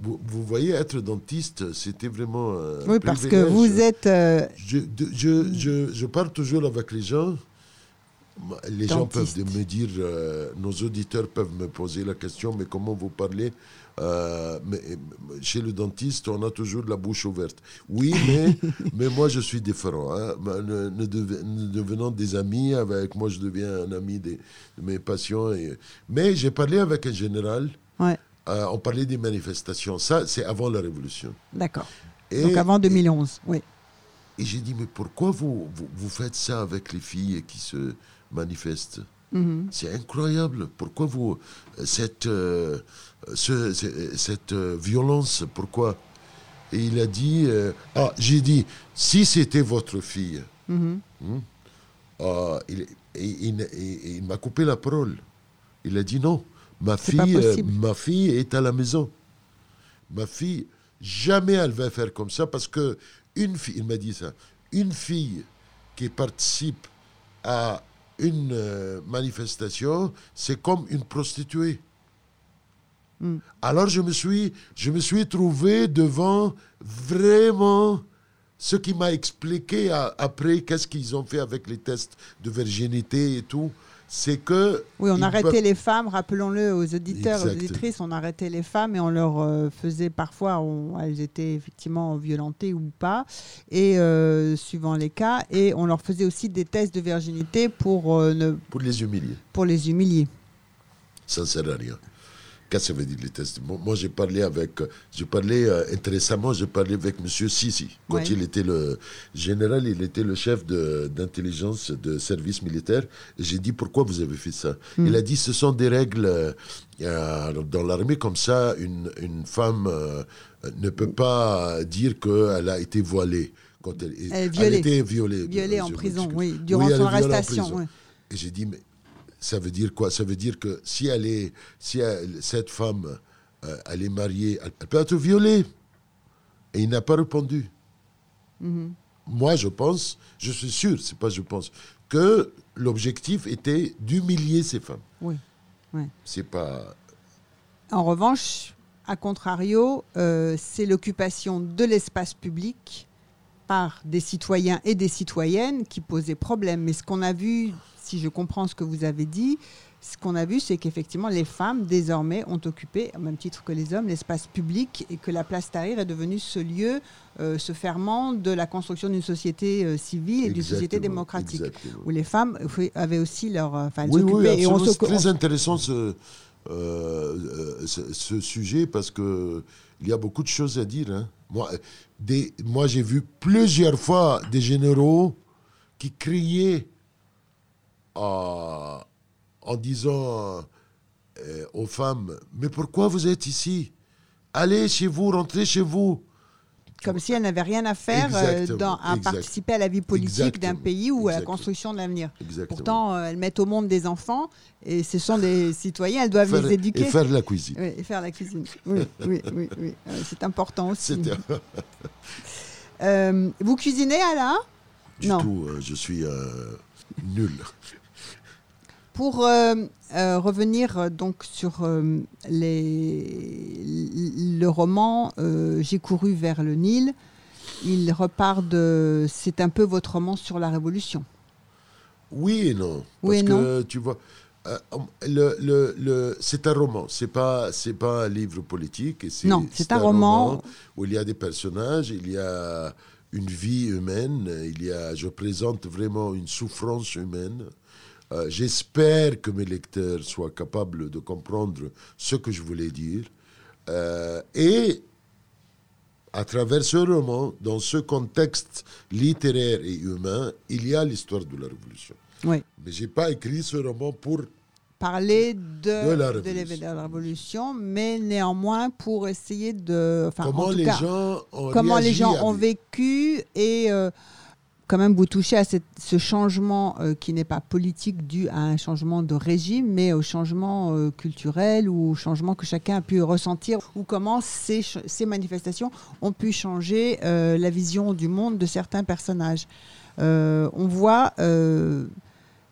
vous, vous voyez, être dentiste, c'était vraiment. un oui, parce que vous êtes... euh, Je, de- je, je, je parle toujours avec les gens. Les gens peuvent me dire, euh, nos auditeurs peuvent me poser la question, mais comment vous parlez Euh, mais, Chez le dentiste, on a toujours la bouche ouverte. Oui, mais, mais moi, je suis différent. hein. Ma- Ne, ne deve- ne devenant des amis, avec moi, je deviens un ami des, de mes patients. Et... Mais j'ai parlé avec un général, Ouais, euh, on parlait des manifestations. Ça, c'est avant la Révolution. d'accord. Et, Donc avant 2011, oui. et j'ai dit, mais pourquoi vous, vous, vous faites ça avec les filles qui se manifestent? Mhm. C'est incroyable. Pourquoi vous. Cette, euh, ce- ce- cette euh, violence, pourquoi? Et il a dit. euh, ah, j'ai dit, si c'était votre fille. Mhm. hmm, ah, il, m'a coupé la parole. Il a dit non. Fille, ma fille est à la maison. Ma fille, jamais elle va faire comme ça parce que une fille, il m'a dit ça, une fille qui participe à une euh, manifestation, c'est comme une prostituée. Mm. Alors je me suis, je me suis trouvé devant vraiment ce qui m'a expliqué après qu'est-ce qu'ils ont fait avec les tests de virginité et tout, c'est que Oui, on arrêtait peuvent- les femmes, rappelons-le aux auditeurs, aux Exact. auditrices, on arrêtait les femmes et on leur euh, faisait parfois, on- elles étaient effectivement violentées ou pas, et euh, suivant les cas, et on leur faisait aussi des tests de virginité pour, euh, ne- pour les humilier. pour les humilier. Ça ne sert à rien. Qu'est-ce que ça veut dire les tests? Moi, moi, j'ai parlé avec, j'ai parlé euh, récemment, j'ai parlé avec Monsieur Sisi quand Ouais. il était le général, il était le chef de- d'intelligence de, service militaire. J'ai dit pourquoi vous avez fait ça? Hmm. Il a dit ce sont des règles euh, dans l'armée comme ça. Une, une femme euh, ne peut pas dire qu'elle a été voilée. Quand elle, Elle violée. était violée. Violée en prison, oui, durant Oui, elle son arrestation. Et j'ai dit, mais ça veut dire quoi? Ça veut dire que si elle est, si elle- cette femme, euh, elle est mariée, elle, peut être violée. Et il n'a pas répondu. Mhm. Moi, je pense, je suis sûr, c'est pas je pense, que l'objectif était d'humilier ces femmes. Oui. C'est pas. En revanche, à contrario, euh, c'est l'occupation de l'espace public par des citoyens et des citoyennes qui posait problème. Mais ce qu'on a vu, si je comprends ce que vous avez dit, ce qu'on a vu, c'est qu'effectivement, les femmes, désormais, ont occupé, au même titre que les hommes, l'espace public et que la place Tahrir est devenue ce lieu, euh, ce ferment de la construction d'une société euh, civile et d'une société démocratique. exactement. Où les femmes avaient aussi leur. euh, Enfin, elles Oui, oui, et on c'est très intéressant ce, euh, ce, ce sujet parce que il y a beaucoup de choses à dire. hein. Moi, des, moi j'ai vu plusieurs fois des généraux qui criaient en disant euh, aux femmes Mais pourquoi vous êtes ici? Allez chez vous, rentrez chez vous. Comme si elles n'avaient rien à faire euh, dans- à participer à la vie politique d'un pays ou à la construction de l'avenir. Pourtant, euh, elles mettent au monde des enfants et ce sont des citoyens, elles doivent Faire- les éduquer. et faire la cuisine. Oui, et faire la cuisine. Oui, oui, oui, oui. C'est important aussi. Vous cuisinez, Alain? Du Non. tout, euh, je suis euh, nul. Pour euh, euh, revenir euh, donc sur euh, les, le roman J'ai couru vers le Nil, il repart de. C'est un peu votre roman sur la Révolution. Oui et non. Oui et Parce que tu vois, le, le, le- c'est un roman, c'est pas, c'est pas un livre politique. c'est- Non, c'est un roman. où il y a des personnages, il y a une vie humaine, il y a, je présente vraiment une souffrance humaine. Euh, J'espère que mes lecteurs soient capables de comprendre ce que je voulais dire. Euh, et à travers ce roman, dans ce contexte littéraire et humain, il y a l'histoire de la Révolution. Oui. Mais j'ai pas écrit ce roman pour Parler de, De la de Révolution. la mais néanmoins pour essayer de. En comment tout les cas, gens ont comment les gens ont vécu et euh, quand même vous touchez à ce changement euh, qui n'est pas politique dû à un changement de régime, mais au changement euh, culturel ou au changement que chacun a pu ressentir ou comment ces, manifestations ont pu changer euh, la vision du monde de certains personnages. On voit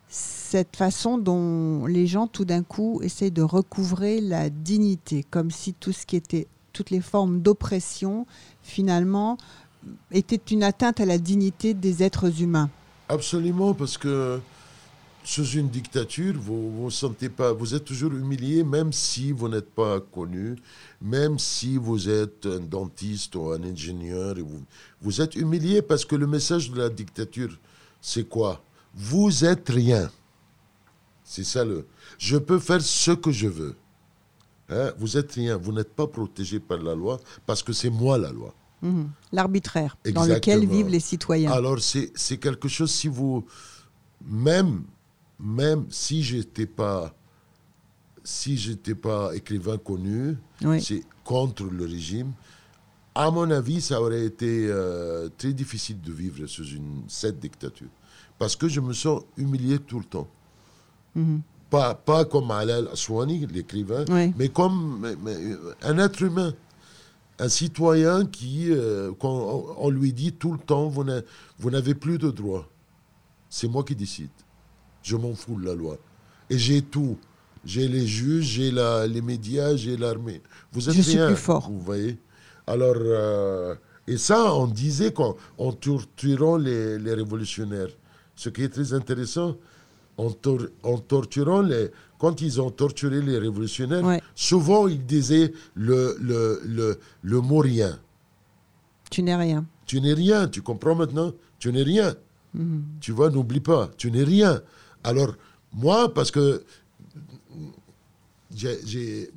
cette façon dont les gens tout d'un coup essayent de recouvrer la dignité, comme si tout ce qui était toutes les formes d'oppression finalement était une atteinte à la dignité des êtres humains. Absolument, parce que sous une dictature, vous vous sentez pas, vous êtes toujours humilié, même si vous n'êtes pas connu, même si vous êtes un dentiste ou un ingénieur, vous, vous êtes humilié parce que le message de la dictature, c'est quoi? Vous êtes rien. C'est ça le. Je peux faire ce que je veux. Hein? Vous êtes rien. Vous n'êtes pas protégé par la loi parce que c'est moi la loi. Mhm. L'arbitraire dans lequel vivent les citoyens. Alors c'est quelque chose si vous même même si j'étais pas si j'étais pas écrivain connu, Oui. c'est contre le régime. À mon avis, ça aurait été euh, très difficile de vivre sous une cette dictature parce que je me sens humilié tout le temps. Mhm. Pas, pas comme Alal Aswani, l'écrivain, Oui. mais comme mais- mais, euh, un être humain, un citoyen qui, euh, on, on lui dit tout le temps, vous n'a- vous n'avez plus de droits. C'est moi qui décide. Je m'en fous de la loi. Et j'ai tout. J'ai les juges, j'ai les médias, j'ai l'armée. Vous êtes Je suis rien, plus fort. Vous voyez Alors, euh, et ça, on disait qu'en en torturant les, les révolutionnaires. Ce qui est très intéressant, en, tor- en torturant les. Quand ils ont torturé les révolutionnaires, Ouais. souvent ils disaient le, le, le, le mot rien. Tu n'es rien. Tu n'es rien, tu comprends maintenant? Tu n'es rien. Mhm. Tu vois, n'oublie pas, tu n'es rien. Alors, moi, parce que j'ai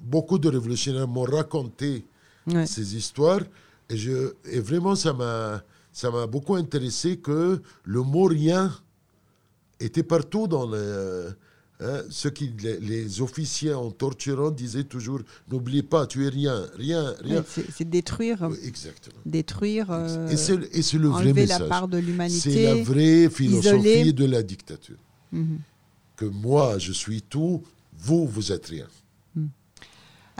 beaucoup de révolutionnaires m'ont raconté Ouais. ces histoires et, je, et vraiment, ça m'a ça m'a beaucoup intéressé que le mot rien était partout dans le. Hein, ce qui, les, les officiers en torturant disaient toujours n'oublie pas, tu es rien, rien, rien. C'est détruire, Oui, exactement. détruire, euh, et c'est le vrai enlever la message. part de C'est la l'humanité. vraie philosophie de la dictature. Mhm. Que moi, je suis tout, vous, vous êtes rien.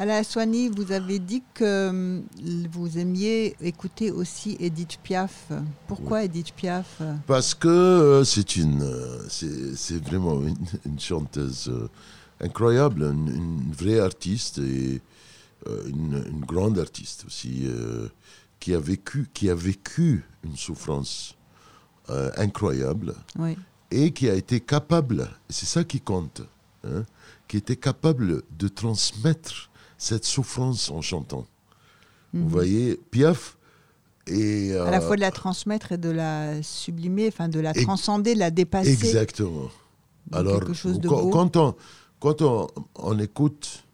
Alain Aswani, vous avez dit que hum, vous aimiez écouter aussi Edith Piaf. Pourquoi Edith Piaf? Parce que euh, c'est une, euh, c'est vraiment une, une chanteuse euh, incroyable, une, une vraie artiste et une, une grande artiste aussi, qui a vécu, qui a vécu une souffrance incroyable. Oui. et qui a été capable, c'est ça qui compte, hein, qui était capable de transmettre cette souffrance en chantant. Vous Mhm. voyez, Piaf et À la fois de la transmettre et de la sublimer, enfin de la transcender, de la dépasser. exactement. Alors, quelque chose de beau. quand on, quand on, on écoute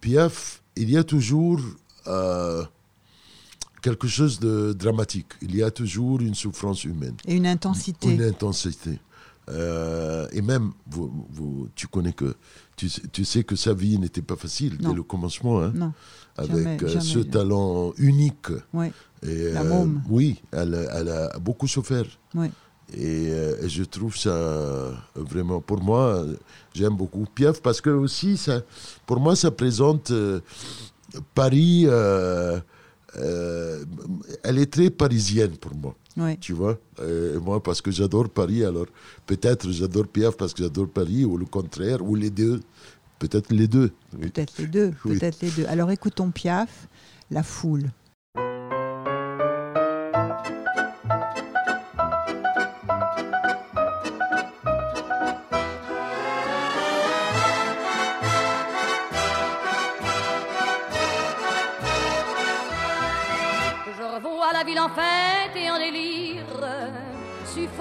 Piaf, il y a toujours euh, quelque chose de dramatique. Il y a toujours une souffrance humaine. Et une intensité. Une intensité. Euh, et même, vous, vous- tu connais que, tu, sais- tu sais que sa vie n'était pas facile Non. dès le commencement, hein, Non, avec jamais, euh, jamais, ce non. talent unique. Et, La euh, môme. Oui, elle, a- elle a beaucoup souffert. Et, euh, je trouve ça euh, vraiment, pour moi, j'aime beaucoup Piaf parce que aussi, ça, pour moi, ça présente euh, Paris. elle est très parisienne pour moi ouais. tu vois. Euh, moi, parce que j'adore Paris, alors peut-être j'adore Piaf parce que j'adore Paris, ou le contraire, ou les deux. Peut-être les deux. oui. Peut-être les deux. Oui. Peut-être les deux. Alors écoutons Piaf, La foule.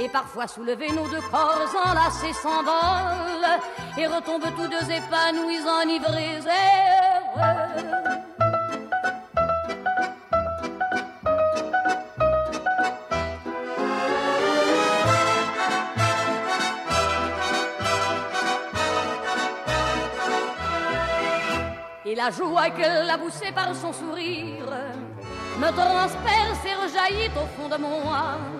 et parfois soulever nos deux corps enlacés s'envolent et retombent tous deux épanouis, enivrés. Et la joie qu'elle a poussée par son sourire me transperce et rejaillit au fond de mon âme.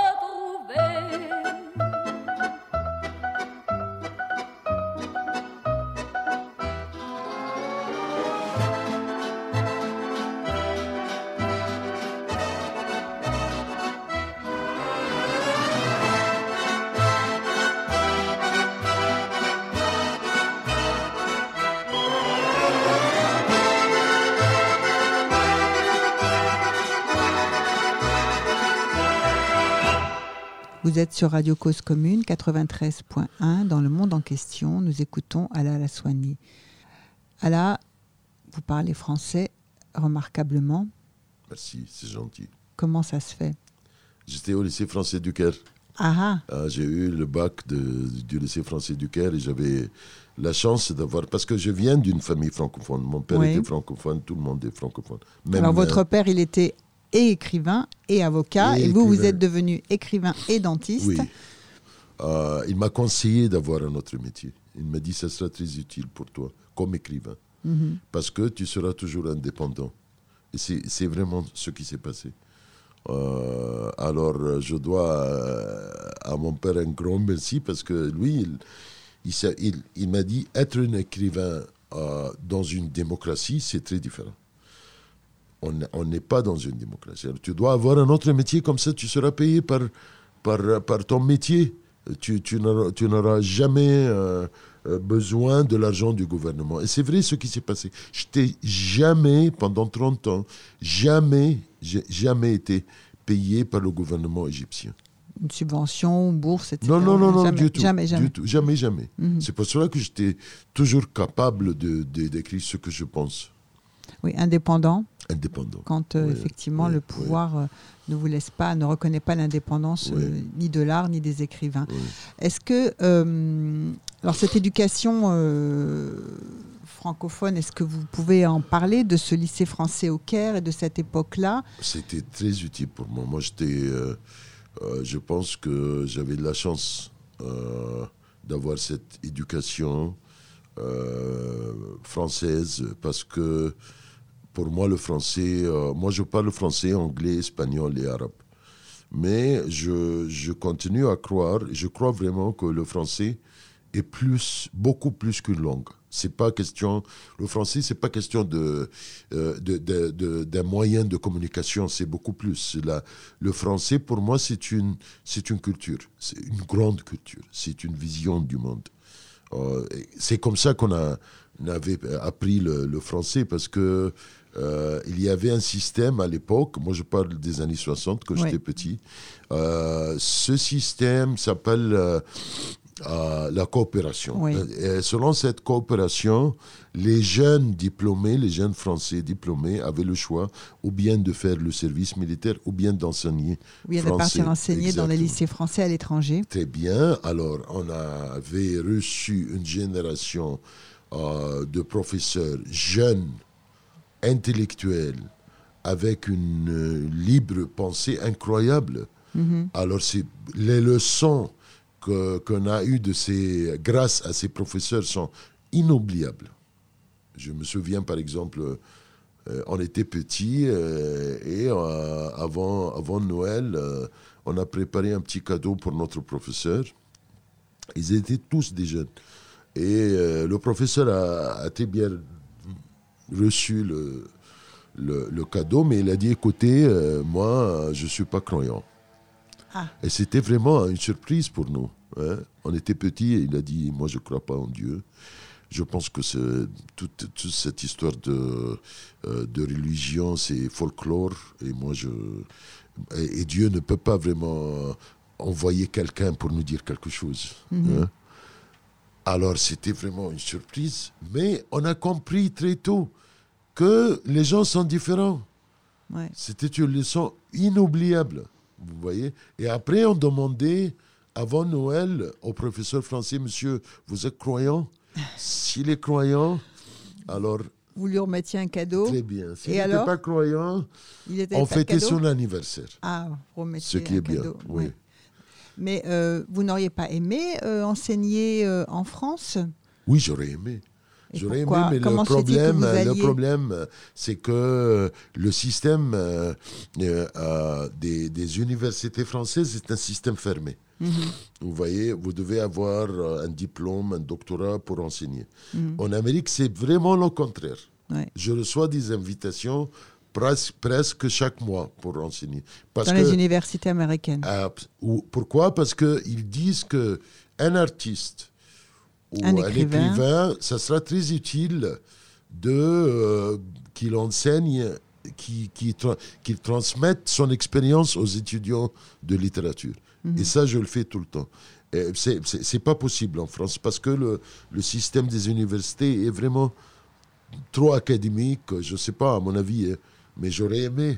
Vous êtes sur Radio Cause Commune 93.1 dans le monde en question. Nous écoutons Ala Laswani. Ala, vous parlez français remarquablement. Merci, c'est gentil. Comment ça se fait? J'étais au lycée français du Caire. Ah, ah J'ai eu le bac de, du lycée français du Caire et j'avais la chance d'avoir. Parce que je viens d'une famille francophone. Mon père Oui. était francophone, tout le monde est francophone. Même, Alors votre père, il était et écrivain et avocat, et, Et vous, vous êtes devenu écrivain et dentiste. Oui. Euh, il m'a conseillé d'avoir un autre métier. Il m'a dit ça sera très utile pour toi, comme écrivain. Mhm. Parce que tu seras toujours indépendant. Et c'est vraiment ce qui s'est passé. Euh, alors, je dois euh, à mon père un grand merci parce que lui, il, m'a dit être un écrivain euh, dans une démocratie, c'est très différent. On n'est pas dans une démocratie. Alors, tu dois avoir un autre métier, comme ça tu seras payé par, par, par ton métier. Tu, tu n'auras jamais euh, euh, besoin de l'argent du gouvernement. Et c'est vrai ce qui s'est passé. Je n'ai jamais, pendant 30 ans, jamais, jamais été payé par le gouvernement égyptien. Une subvention, bourse, etc. Non, non, non, non, jamais, du tout. Jamais, jamais. Du tout, jamais, jamais. Mhm. C'est pour cela que j'étais toujours capable de, de- d'écrire ce que je pense, Oui, indépendant, indépendant. quand euh, Oui, effectivement oui, le pouvoir euh, ne vous laisse pas, ne reconnaît pas l'indépendance euh, ni de l'art ni des écrivains. Est-ce que, alors cette éducation francophone, est-ce que vous pouvez en parler de ce lycée français au Caire et de cette époque-là? C'était très utile pour moi. Moi, j'étais. je pense que j'avais de la chance d'avoir cette éducation française parce que pour moi, le français. euh, moi, je parle français, anglais, espagnol et arabe. Mais je, je continue à croire, je crois vraiment que le français est plus, beaucoup plus qu'une langue. C'est pas question, le français, c'est pas question de, euh, de, de- de- d'un moyen de communication, c'est beaucoup plus. La- le français, pour moi, c'est une, c'est une culture, c'est une grande culture, c'est une vision du monde. Euh, c'est comme ça qu'on a, on avait appris le, le français parce que euh, il y avait un système à l'époque, moi je parle des années 60 quand Oui. j'étais petit. Euh, ce système s'appelle euh, la coopération. Oui. Et selon cette coopération, les jeunes diplômés, les jeunes français diplômés avaient le choix ou bien de faire le service militaire ou bien d'enseigner. Ou bien de partir enseigner dans les lycées français à l'étranger Très bien. Alors, on avait reçu une génération de professeurs jeunes, intellectuels, avec une euh, libre pensée incroyable. Mhm. Alors, c'est les leçons que- qu'on a eues de ces, grâce à ces professeurs sont inoubliables. Je me souviens, par exemple, euh, on était petits euh, et euh, avant, avant Noël, on a préparé un petit cadeau pour notre professeur. Ils étaient tous des jeunes. Et le professeur a, a très bien reçu le, le, le cadeau, mais il a dit, écoutez, euh, moi, je ne suis pas croyant. Ah. Et c'était vraiment une surprise pour nous. hein. On était petits et il a dit, moi, je ne crois pas en Dieu. je pense que toute, toute, cette histoire de, euh, de religion, c'est folklore. Et moi, je. Et, Dieu ne peut pas vraiment envoyer quelqu'un pour nous dire quelque chose. Mhm. hein. Alors, c'était vraiment une surprise. Mais on a compris très tôt que les gens sont différents. Ouais. C'était une leçon inoubliable, vous voyez. Et après, on demandait, avant Noël, au professeur français, monsieur, vous êtes croyant? S'il est croyant, alors Vous lui remettiez un cadeau. très bien. S'il n'était pas croyant, Il était on fêtait son anniversaire. Ah, vous remettiez Ce qui un est bien, oui. ouais. Mais euh, vous n'auriez pas aimé euh, enseigner euh, en France? Oui, j'aurais aimé. J'aurais aimé, mais Comment le problème, le alliez- problème, c'est que le système euh, euh, euh, des, des universités françaises est un système fermé. Mhm. Vous voyez, vous devez avoir un diplôme, un doctorat pour enseigner. Mhm. En Amérique, c'est vraiment le contraire. Ouais. Je reçois des invitations pres- presque chaque mois pour enseigner. Parce Dans que, les universités américaines. euh, ou- pourquoi? Parce qu'ils disent que un artiste ou Un un, écrivain. ça sera très utile de euh, qu'il enseigne, qu'il qu'il tra- qu'il transmette son expérience aux étudiants de littérature. Mhm. Et ça, je le fais tout le temps. C'est pas possible en France parce que le, le système des universités est vraiment trop académique. Je sais pas, à mon avis, hein, mais j'aurais aimé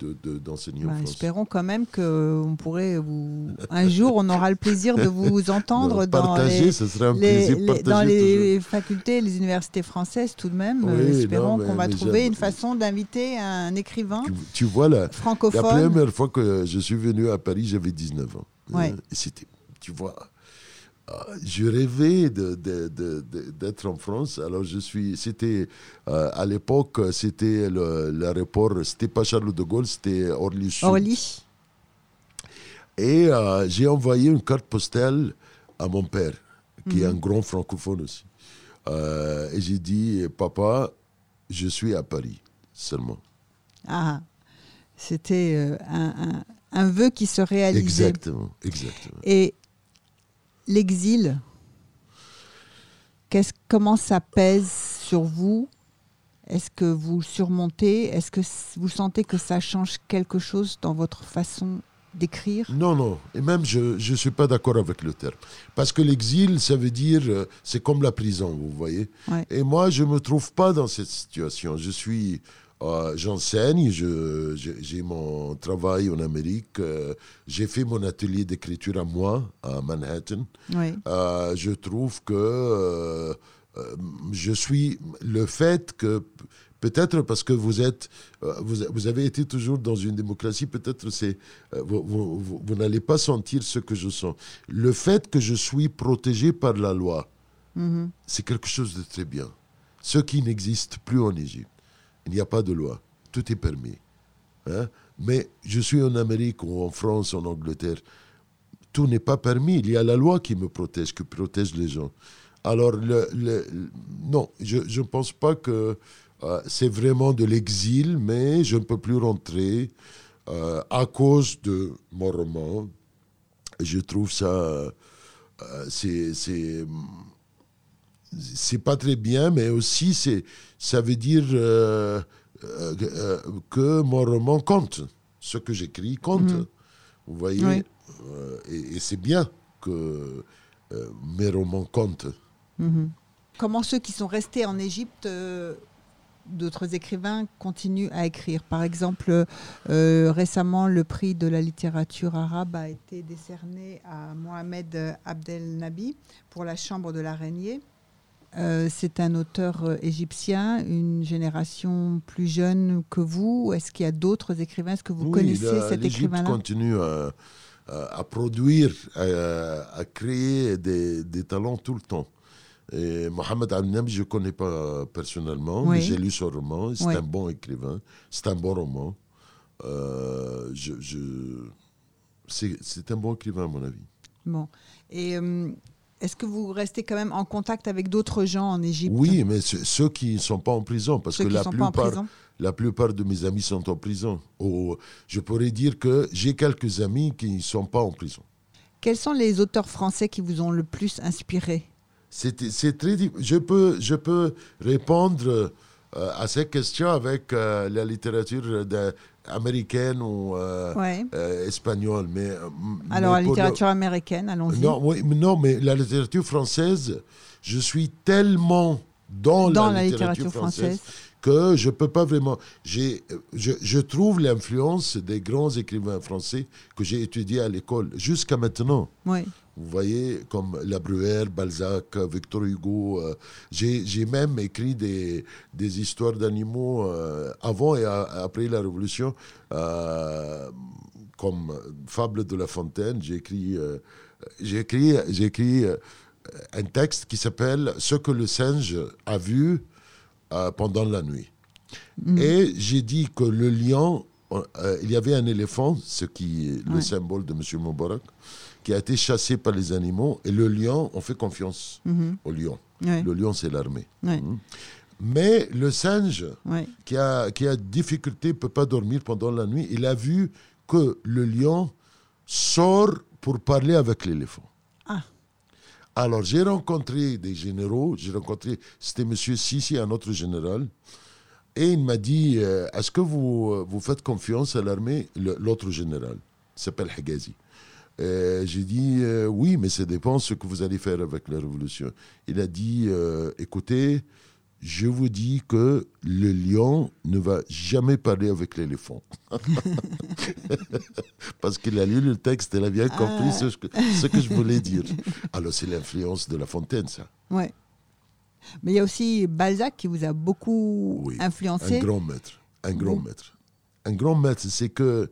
de- de- d'enseigner Bah, espérons quand même qu'on pourrait vous. Un jour, on aura le plaisir de vous entendre De dans les, dans toujours. facultés, les universités françaises tout de même. Oui, Euh, espérons qu'on va trouver une façon d'inviter un écrivain Tu, tu vois, la, la francophone. première fois que je suis venu à Paris, j'avais 19 ans. Ouais. Euh, et c'était, tu vois, euh, je rêvais d'être en France. Alors, je suis. C'était. euh, à l'époque, c'était le- l'aéroport. C'était pas Charles de Gaulle, c'était Orly Sud. Orly. Et euh, j'ai envoyé une carte postale à mon père, qui est un grand francophone aussi. Euh, et j'ai dit, papa, je suis à Paris seulement. Ah, c'était euh, un, un- un vœu qui se réalisait. Exactement, exactement. Et l'exil, qu'est-ce, comment ça pèse sur vous? Est-ce que vous le surmontez? Est-ce que vous sentez que ça change quelque chose dans votre façon d'écrire? Non, non. Et même, je ne suis pas d'accord avec le terme. Parce que l'exil, ça veut dire, euh, c'est comme la prison, vous voyez? Ouais. Et moi, je ne me trouve pas dans cette situation. Je suis, euh, j'enseigne, je- je- j'ai mon travail en Amérique, euh, j'ai fait mon atelier d'écriture à moi, à Manhattan. Oui. Euh, je trouve que je suis le fait que peut-être parce que vous êtes vous, vous avez été toujours dans une démocratie peut-être c'est vous, vous- vous- vous n'allez pas sentir ce que je sens le fait que je suis protégé par la loi Mhm. c'est quelque chose de très bien ce qui n'existe plus en Égypte il n'y a pas de loi tout est permis hein. mais je suis en Amérique ou en France en Angleterre tout n'est pas permis. Il y a la loi qui me protège, qui protège les gens. Alors, non, je ne pense pas que euh, c'est vraiment de l'exil, mais je ne peux plus rentrer euh, à cause de mon roman. Je trouve ça, euh, c'est, c'est, pas très bien, mais aussi c'est, ça veut dire euh, euh, que mon roman compte. Ce que j'écris compte. Mhm. Vous voyez Oui. Euh, et, et c'est bien que mes romans comptent. Mhm. Comment ceux qui sont restés en Égypte, d'autres écrivains, continuent à écrire? Par exemple, euh, récemment, le prix de la littérature arabe a été décerné à Mohamed Abdel Nabi pour La Chambre de l'araignée. Euh, c'est un auteur euh, égyptien, une génération plus jeune que vous. Est-ce qu'il y a d'autres écrivains? Est-ce que vous Oui, connaissez la- cet écrivain-là? continue à, à- à produire, à, à créer des, des talents tout le temps. Et Mohamed Al-Nabi, je ne connais pas personnellement, Oui. mais j'ai lu son roman. C'est Oui. un bon écrivain. C'est un bon roman. Euh, je, je- c'est, c'est un bon écrivain, à mon avis. Bon. Et euh, est-ce que vous restez quand même en contact avec d'autres gens en Égypte? Oui, mais ce- ceux qui ne sont pas en prison, parce Ceux que la plupart, la plupart de mes amis sont en prison. Ou, je pourrais dire que j'ai quelques amis qui ne sont pas en prison. Quels sont les auteurs français qui vous ont le plus inspiré? C'est très je peux je peux répondre euh, à ces questions avec euh, la littérature de- américaine ou euh, Ouais. euh, espagnole mais euh, Alors, mais la le- littérature américaine, allons-y. non, oui, mais non, mais la littérature française, je suis tellement dans, Dans la, la littérature, française, française. que je peux pas vraiment. Je, je trouve l'influence des grands écrivains français que j'ai étudiés à l'école jusqu'à maintenant. Oui. Vous voyez, comme La Bruyère, Balzac, Victor Hugo. euh, j'ai, même écrit des, des histoires d'animaux euh, avant et a- après la Révolution, euh, comme Fable de La Fontaine. J'ai écrit, écrit, écrit un texte qui s'appelle Ce que le singe a vu pendant la nuit. Et j'ai dit que le lion, il y avait un éléphant, ce qui est le symbole de M. Moubarak, qui a été chassé par les animaux. Et le lion, on fait confiance Mhm. au lion. Le lion, c'est l'armée. Mhm. Mais le singe, qui a, qui a difficulté, peut pas dormir pendant la nuit, il a vu que le lion sort pour parler avec l'éléphant. Ah. Alors, j'ai rencontré des généraux, j'ai rencontré, c'était M. Sissi, un autre général, et il m'a dit, euh, est-ce que vous, euh, vous faites confiance à l'armée? L'autre général s'appelle Hagazi. Euh, j'ai dit, euh, oui, mais ça dépend ce que vous allez faire avec la révolution. Il a dit, euh, écoutez, je vous dis que le lion ne va jamais parler avec l'éléphant. Parce qu'il a lu le texte, il a bien compris ce, que, ce que je voulais dire. Alors c'est l'influence de La Fontaine, ça. Ouais. Mais il y a aussi Balzac qui vous a beaucoup Oui, influencé. Un grand maître. Un grand maître. Un grand maître, c'est que,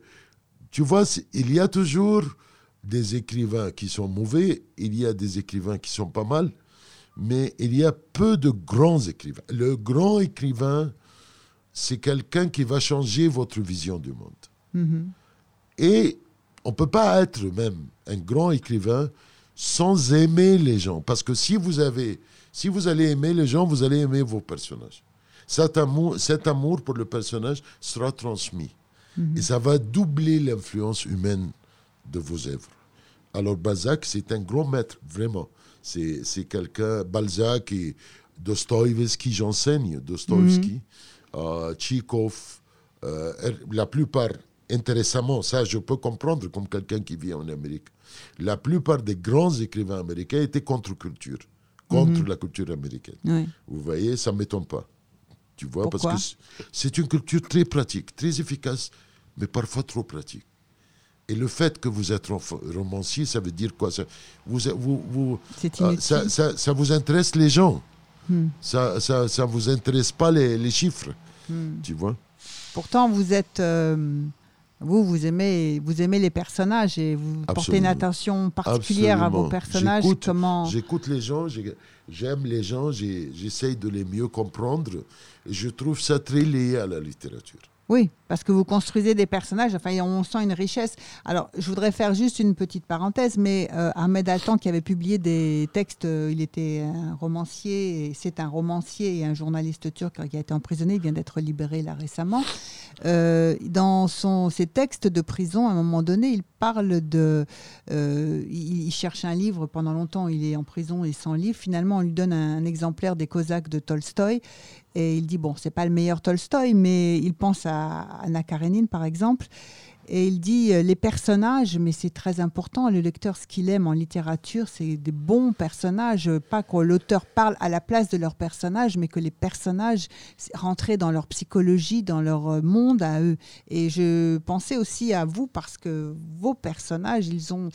tu vois, il y a toujours des écrivains qui sont mauvais, il y a des écrivains qui sont pas mal, mais il y a peu de grands écrivains. Le grand écrivain, c'est quelqu'un qui va changer votre vision du monde. Mhm. Et on ne peut pas être même un grand écrivain sans aimer les gens. Parce que si vous, avez, si vous allez aimer les gens, vous allez aimer vos personnages. Cet amour, cet amour pour le personnage sera transmis. Et ça va doubler l'influence humaine de vos œuvres. Alors Balzac, c'est un grand maître, vraiment. C'est c'est quelqu'un, Balzac et Dostoïevski, j'enseigne Dostoïevski, euh, Tchekhov, euh, la plupart, intéressamment, ça je peux comprendre comme quelqu'un qui vit en Amérique, la plupart des grands écrivains américains étaient contre culture, contre la culture américaine. Vous voyez, ça ne m'étonne pas. Tu vois, Pourquoi parce que c'est une culture très pratique, très efficace, mais parfois trop pratique. Et le fait que vous êtes rom- romancier, ça veut dire quoi? Ça, vous, vous, euh, ça, ça- ça vous intéresse les gens. Hmm. Ça ça, ça vous intéresse pas les, les chiffres. Hmm. Tu vois? Pourtant, vous êtes. euh, vous, vous aimez, vous aimez les personnages et vous portez une attention particulière à vos personnages. J'écoute- Comment J'écoute les gens, j'ai- j'aime les gens, j'essaye de les mieux comprendre. Et je trouve ça très lié à la littérature. Oui, parce que vous construisez des personnages, enfin, on sent une richesse. Alors, je voudrais faire juste une petite parenthèse, mais euh, Ahmed Altan, qui avait publié des textes, euh, il était un romancier, c'est un romancier et un journaliste turc qui a été emprisonné, il vient d'être libéré là récemment. Euh, dans ses textes de prison, à un moment donné, il parle de... il, cherche un livre, pendant longtemps, il est en prison et sans livre. Finalement, on lui donne un exemplaire des Cosaques de Tolstoï. Et il dit, bon, c'est pas le meilleur Tolstoï, mais il pense à Anna Karenine, par exemple. Et il dit, euh, les personnages, mais c'est très important, le lecteur, ce qu'il aime en littérature, c'est des bons personnages, pas que l'auteur parle à la place de leurs personnages, mais que les personnages rentrent dans leur psychologie, dans leur euh, monde à eux. Et je pensais aussi à vous, parce que vos personnages, ils ont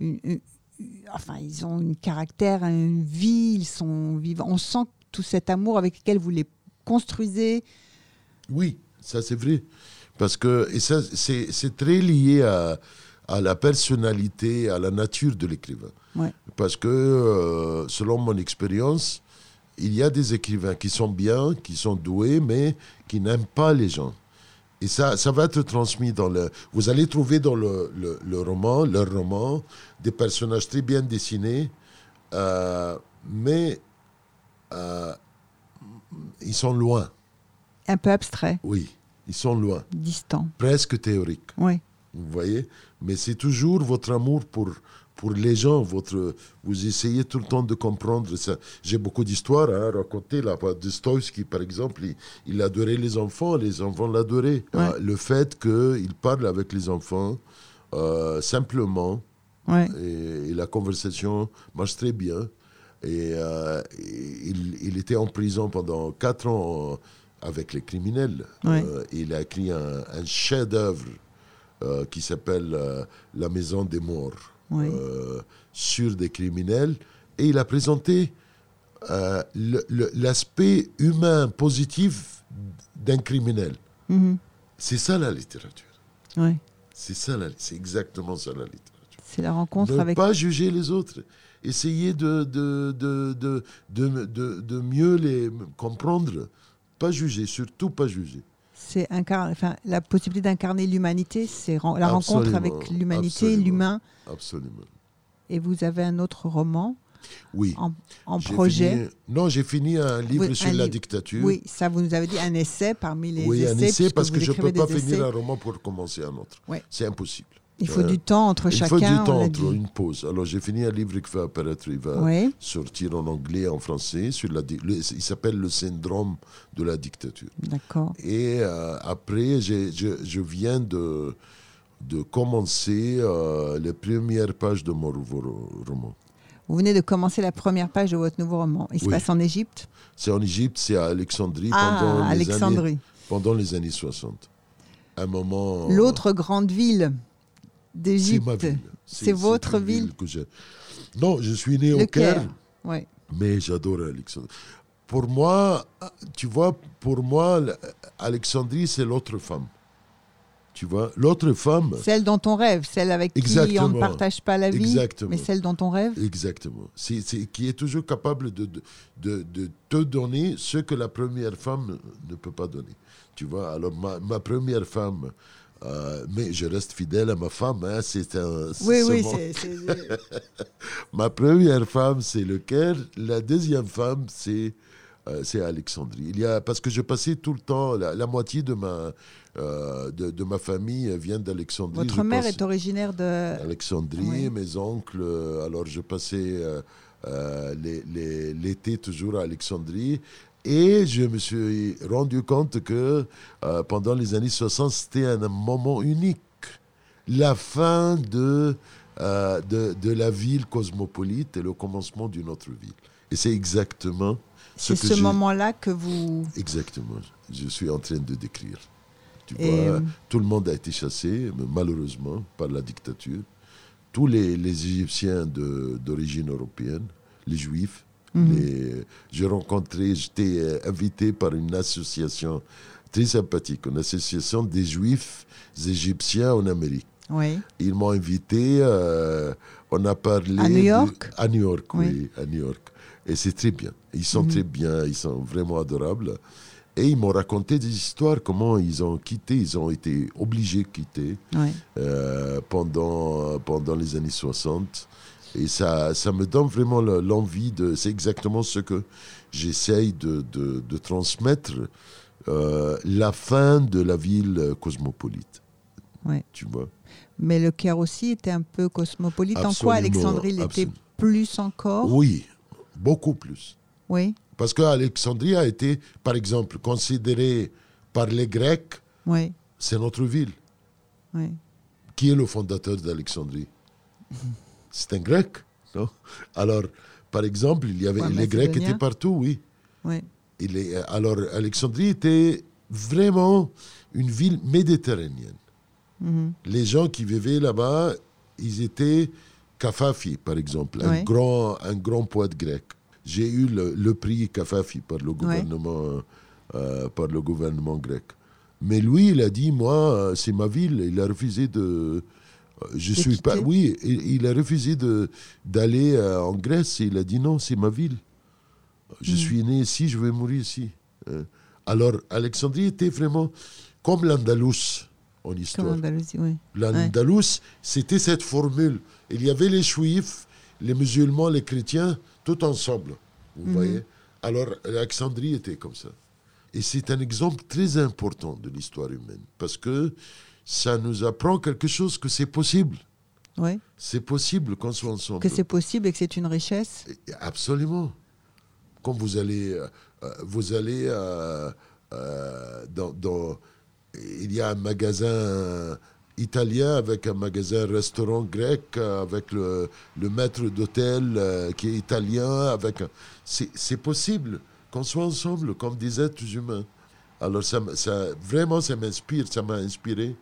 une, une- enfin, ils ont un caractère, une vie, ils sont vivants. On sent tout cet amour avec lequel vous les construisez. Oui, ça c'est vrai. Parce que et ça, c'est c'est très lié à, à la personnalité, à la nature de l'écrivain. Ouais. Parce que, euh, selon mon expérience, il y a des écrivains qui sont bien, qui sont doués, mais qui n'aiment pas les gens. Et ça, ça va être transmis dans le... Vous allez trouver dans le, le, le roman, leur roman, des personnages très bien dessinés, euh, mais euh, ils sont loin. Un peu abstrait, Oui, ils sont loin, distant. presque théoriques. Oui. Vous voyez? Mais c'est toujours votre amour pour, pour les gens, votre, vous essayez tout le temps de comprendre ça. J'ai beaucoup d'histoires à raconter là. Dostoevsky, par exemple, il, adorait les enfants, les enfants l'adoraient. Euh, le fait qu'il parle avec les enfants euh, simplement, et, la conversation marche très bien. Et euh, il, était en prison pendant quatre ans avec les criminels. il a écrit un, un chef-d'œuvre qui s'appelle La Maison des Morts. Euh, sur des criminels et il a présenté euh, l'aspect humain positif d'un criminel. Mhm. C'est ça la littérature. C'est ça, c'est exactement ça la littérature. C'est la rencontre ne avec. pas juger les autres. Essayer de, de, de, de, de mieux les comprendre. Pas juger, surtout pas juger c'est enfin, la possibilité d'incarner l'humanité, c'est la rencontre avec l'humanité, l'humain. Absolument. Et vous avez un autre roman oui. en, projet Non, j'ai fini un livre sur la dictature. Oui, ça vous nous avez dit un essai parmi les oui, essais. Oui, un essai parce que je ne peux pas finir un roman pour commencer un autre. C'est impossible. Il faut du temps entre chacun. Il faut du temps entre une pause. Alors j'ai fini un livre qui va apparaître, il va sortir en anglais, en français. Sur la, il s'appelle Le syndrome de la dictature. D'accord. Et euh, après, je, je, viens de, de commencer euh, les premières pages de mon nouveau roman. Vous venez de commencer la première page de votre nouveau roman. Il se passe en Égypte? C'est en Égypte, c'est à Alexandrie, ah, pendant, Alexandrie. Les années, pendant les années 60. Un moment. L'autre grande ville d'Égypte. C'est votre ville. que Non, je suis né au Caire, mais j'adore Alexandrie. Pour moi, tu vois, pour moi, Alexandrie, c'est l'autre femme. Tu vois, l'autre femme. Celle dont on rêve, celle avec qui on ne partage pas la vie, mais celle dont on rêve. Exactement. C'est, qui est toujours capable de, de, de, te donner ce que la première femme ne peut pas donner. Tu vois, alors ma, ma première femme, euh, mais je reste fidèle à ma femme. Hein, c'est un, oui, oui, c'est. ma première femme, c'est le Caire. La deuxième femme, c'est euh, c'est Alexandrie. Il y a, parce que je passais tout le temps, la, moitié de ma, euh, de, ma famille vient d'Alexandrie. Votre mère est originaire de. Alexandrie, mes oncles. Alors je passais l'été toujours à Alexandrie. Et je me suis rendu compte que euh, pendant les années 60, c'était un moment unique. La fin de, euh, de, de, la ville cosmopolite et le commencement d'une autre ville. Et c'est exactement ce C'est ce moment-là que vous... Exactement. Je suis en train de décrire. Tu vois, tout le monde a été chassé, malheureusement, par la dictature. Tous les, les Égyptiens d'origine européenne, les Juifs, Mhm. J'ai rencontré, j'étais euh, invité par une association très sympathique, une association des Juifs égyptiens en Amérique. Oui. Ils m'ont invité, euh, on a parlé. À New York? À New York, oui. à New York. Et c'est très bien. Ils sont mhm. très bien, ils sont vraiment adorables. Et ils m'ont raconté des histoires, comment ils ont quitté, ils ont été obligés de quitter euh, pendant, pendant les années 60. Et ça, ça me donne vraiment l'envie de. C'est exactement ce que j'essaye de, de, transmettre euh, la fin de la ville cosmopolite. Ouais. Tu vois Mais le Caire aussi était un peu cosmopolite. en quoi Alexandrie l'était plus encore? Oui, beaucoup plus. Oui. Parce qu'Alexandrie a été, par exemple, considérée par les Grecs, oui. c'est notre ville. Oui. Qui est le fondateur d'Alexandrie? c'est un grec. Non? Alors, par exemple, il y avait, les Grecs étaient partout, oui. oui. Il est, alors, Alexandrie était vraiment une ville méditerranéenne. Mhm. Les gens qui vivaient là-bas, ils étaient Kafafi, par exemple, un, grand, un grand poète grec. J'ai eu le, prix Kafafi par le gouvernement, euh, par le gouvernement grec. Mais lui, il a dit, moi, c'est ma ville. Il a refusé de, je suis pas. Oui, il, a refusé d'aller euh, en Grèce. il a dit non, c'est ma ville. Je hmm. suis né ici, je vais mourir ici. Hein. Alors, Alexandrie était vraiment comme l'Andalous en histoire. L'Andalous, c'était cette formule. Il y avait les Juifs, les musulmans, les chrétiens, tout ensemble. Vous hmm. voyez Alors, Alexandrie était comme ça. Et c'est un exemple très important de l'histoire humaine. Parce que ça nous apprend quelque chose que c'est possible. Oui. C'est possible qu'on soit ensemble. Que c'est possible et que c'est une richesse. Absolument. Quand vous allez, euh, euh, vous allez euh, dans, dans- il y a un magasin italien avec un magasin restaurant grec avec le, le maître d'hôtel qui est italien avec c'est possible qu'on soit ensemble comme des êtres humains alors ça, ça vraiment ça m'inspire ça m'a inspiré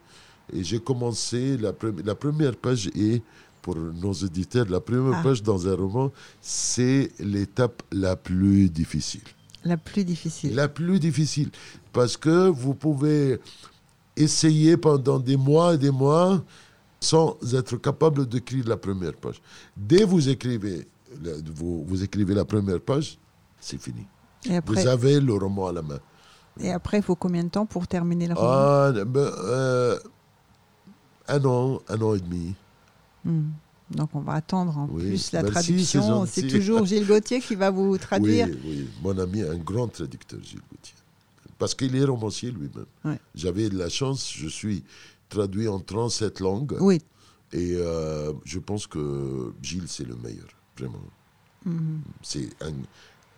et j'ai commencé la, pre- la première page est pour nos auditeurs la première Ah. page dans un roman c'est l'étape la plus difficile La plus difficile. la plus difficile. Parce que vous pouvez essayer pendant des mois et des mois sans être capable d'écrire la première page. Dès vous écrivez, vous, vous écrivez la première page, c'est fini. Et après, Vous avez le roman à la main. et après, il faut combien de temps pour terminer le roman? Ah, ben, euh, un an, un an et demi. Hmm. Donc on va attendre en Oui. plus la traduction. c'est toujours Gilles Gauthier qui va vous traduire. Oui, oui, mon ami, un grand traducteur, Gilles Gauthier. Parce qu'il est romancier lui-même. Ouais. J'avais de la chance, je suis traduit en 37 langues. Oui. Et euh, je pense que Gilles, c'est le meilleur, vraiment. Mhm. C'est un,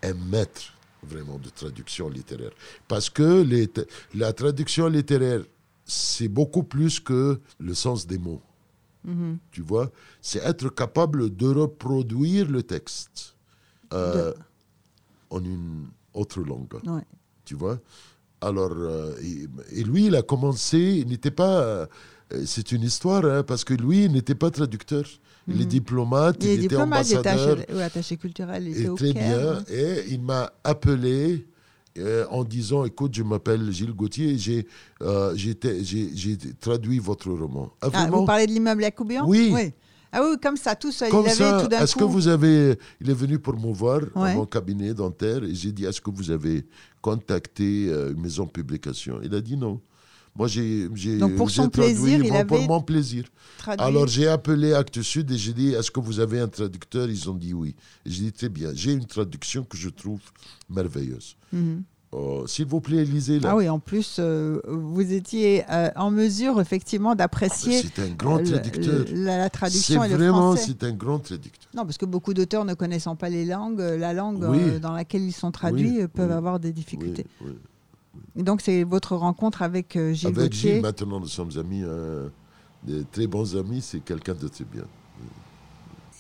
un maître, vraiment, de traduction littéraire. Parce que les la traduction littéraire, c'est beaucoup plus que le sens des mots. Mhm. Tu vois C'est être capable de reproduire le texte euh, en une autre langue. Ouais. Tu vois Alors, euh, et, et lui, il a commencé, il n'était pas. euh, c'est une histoire, hein, parce que lui, il n'était pas traducteur. Il est Mhm. diplomate, Il il, est était diplomate, il était ambassadeur. attaché, oui, attaché culturel, il était au très Caire. bien. Et il m'a appelé euh, en disant Écoute, je m'appelle Gilles Gauthier et j'ai euh, j'ai traduit votre roman. Ah, Ah, vous parlez de l'immeuble Yacoubian Oui. Ah oui, comme ça, tout seul. Comme il avait ça, tout d'un est-ce coup. que vous avez. Il est venu pour me voir Ouais. à mon cabinet dentaire et j'ai dit Est-ce que vous avez contacté euh, une maison de publication? Il a dit non. Moi, j'ai. j'ai- Donc, pour j'ai son traduit plaisir, il pour, mon plaisir. traduit- Alors, j'ai appelé Actes Sud et j'ai dit Est-ce que vous avez un traducteur? Ils ont dit oui. Et J'ai dit Très bien. J'ai une traduction que je trouve merveilleuse. Mhm. Oh, S'il vous plaît, lisez-la. Ah oui, en plus, euh, vous étiez euh, en mesure, effectivement, d'apprécier C'est un grand traducteur. le- la, la C'est traduction et le vraiment, français. c'est un grand traducteur. Non, parce que beaucoup d'auteurs ne connaissant pas les langues, euh, la langue Oui. euh, dans laquelle ils sont traduits Oui, peuvent oui, avoir des Oui, difficultés. Donc, c'est votre rencontre avec euh, Gilles Avec Gauthier. Gilles, maintenant, nous sommes amis, euh, des très bons amis. C'est quelqu'un de très bien.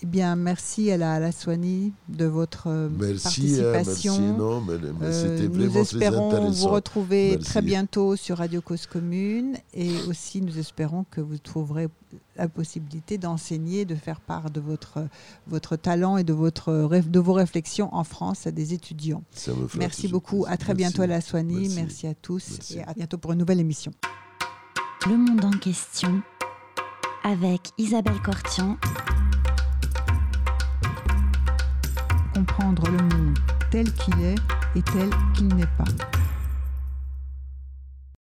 Eh bien, merci à la, à la Soigny de votre euh, Merci, merci. participation. Non, mais, mais Euh, nous très espérons vous retrouver Merci. très bientôt sur Radio Cause Commune et aussi nous espérons que vous trouverez la possibilité d'enseigner, de faire part de votre, votre talent et de, votre, de vos réflexions en France à des étudiants. Ça me fera Merci beaucoup. À très bientôt à la Soigny. Merci. Merci à tous Merci. et à bientôt pour une nouvelle émission. Le monde en question avec Isabelle Cortian Comprendre le monde tel qu'il est et tel qu'il n'est pas.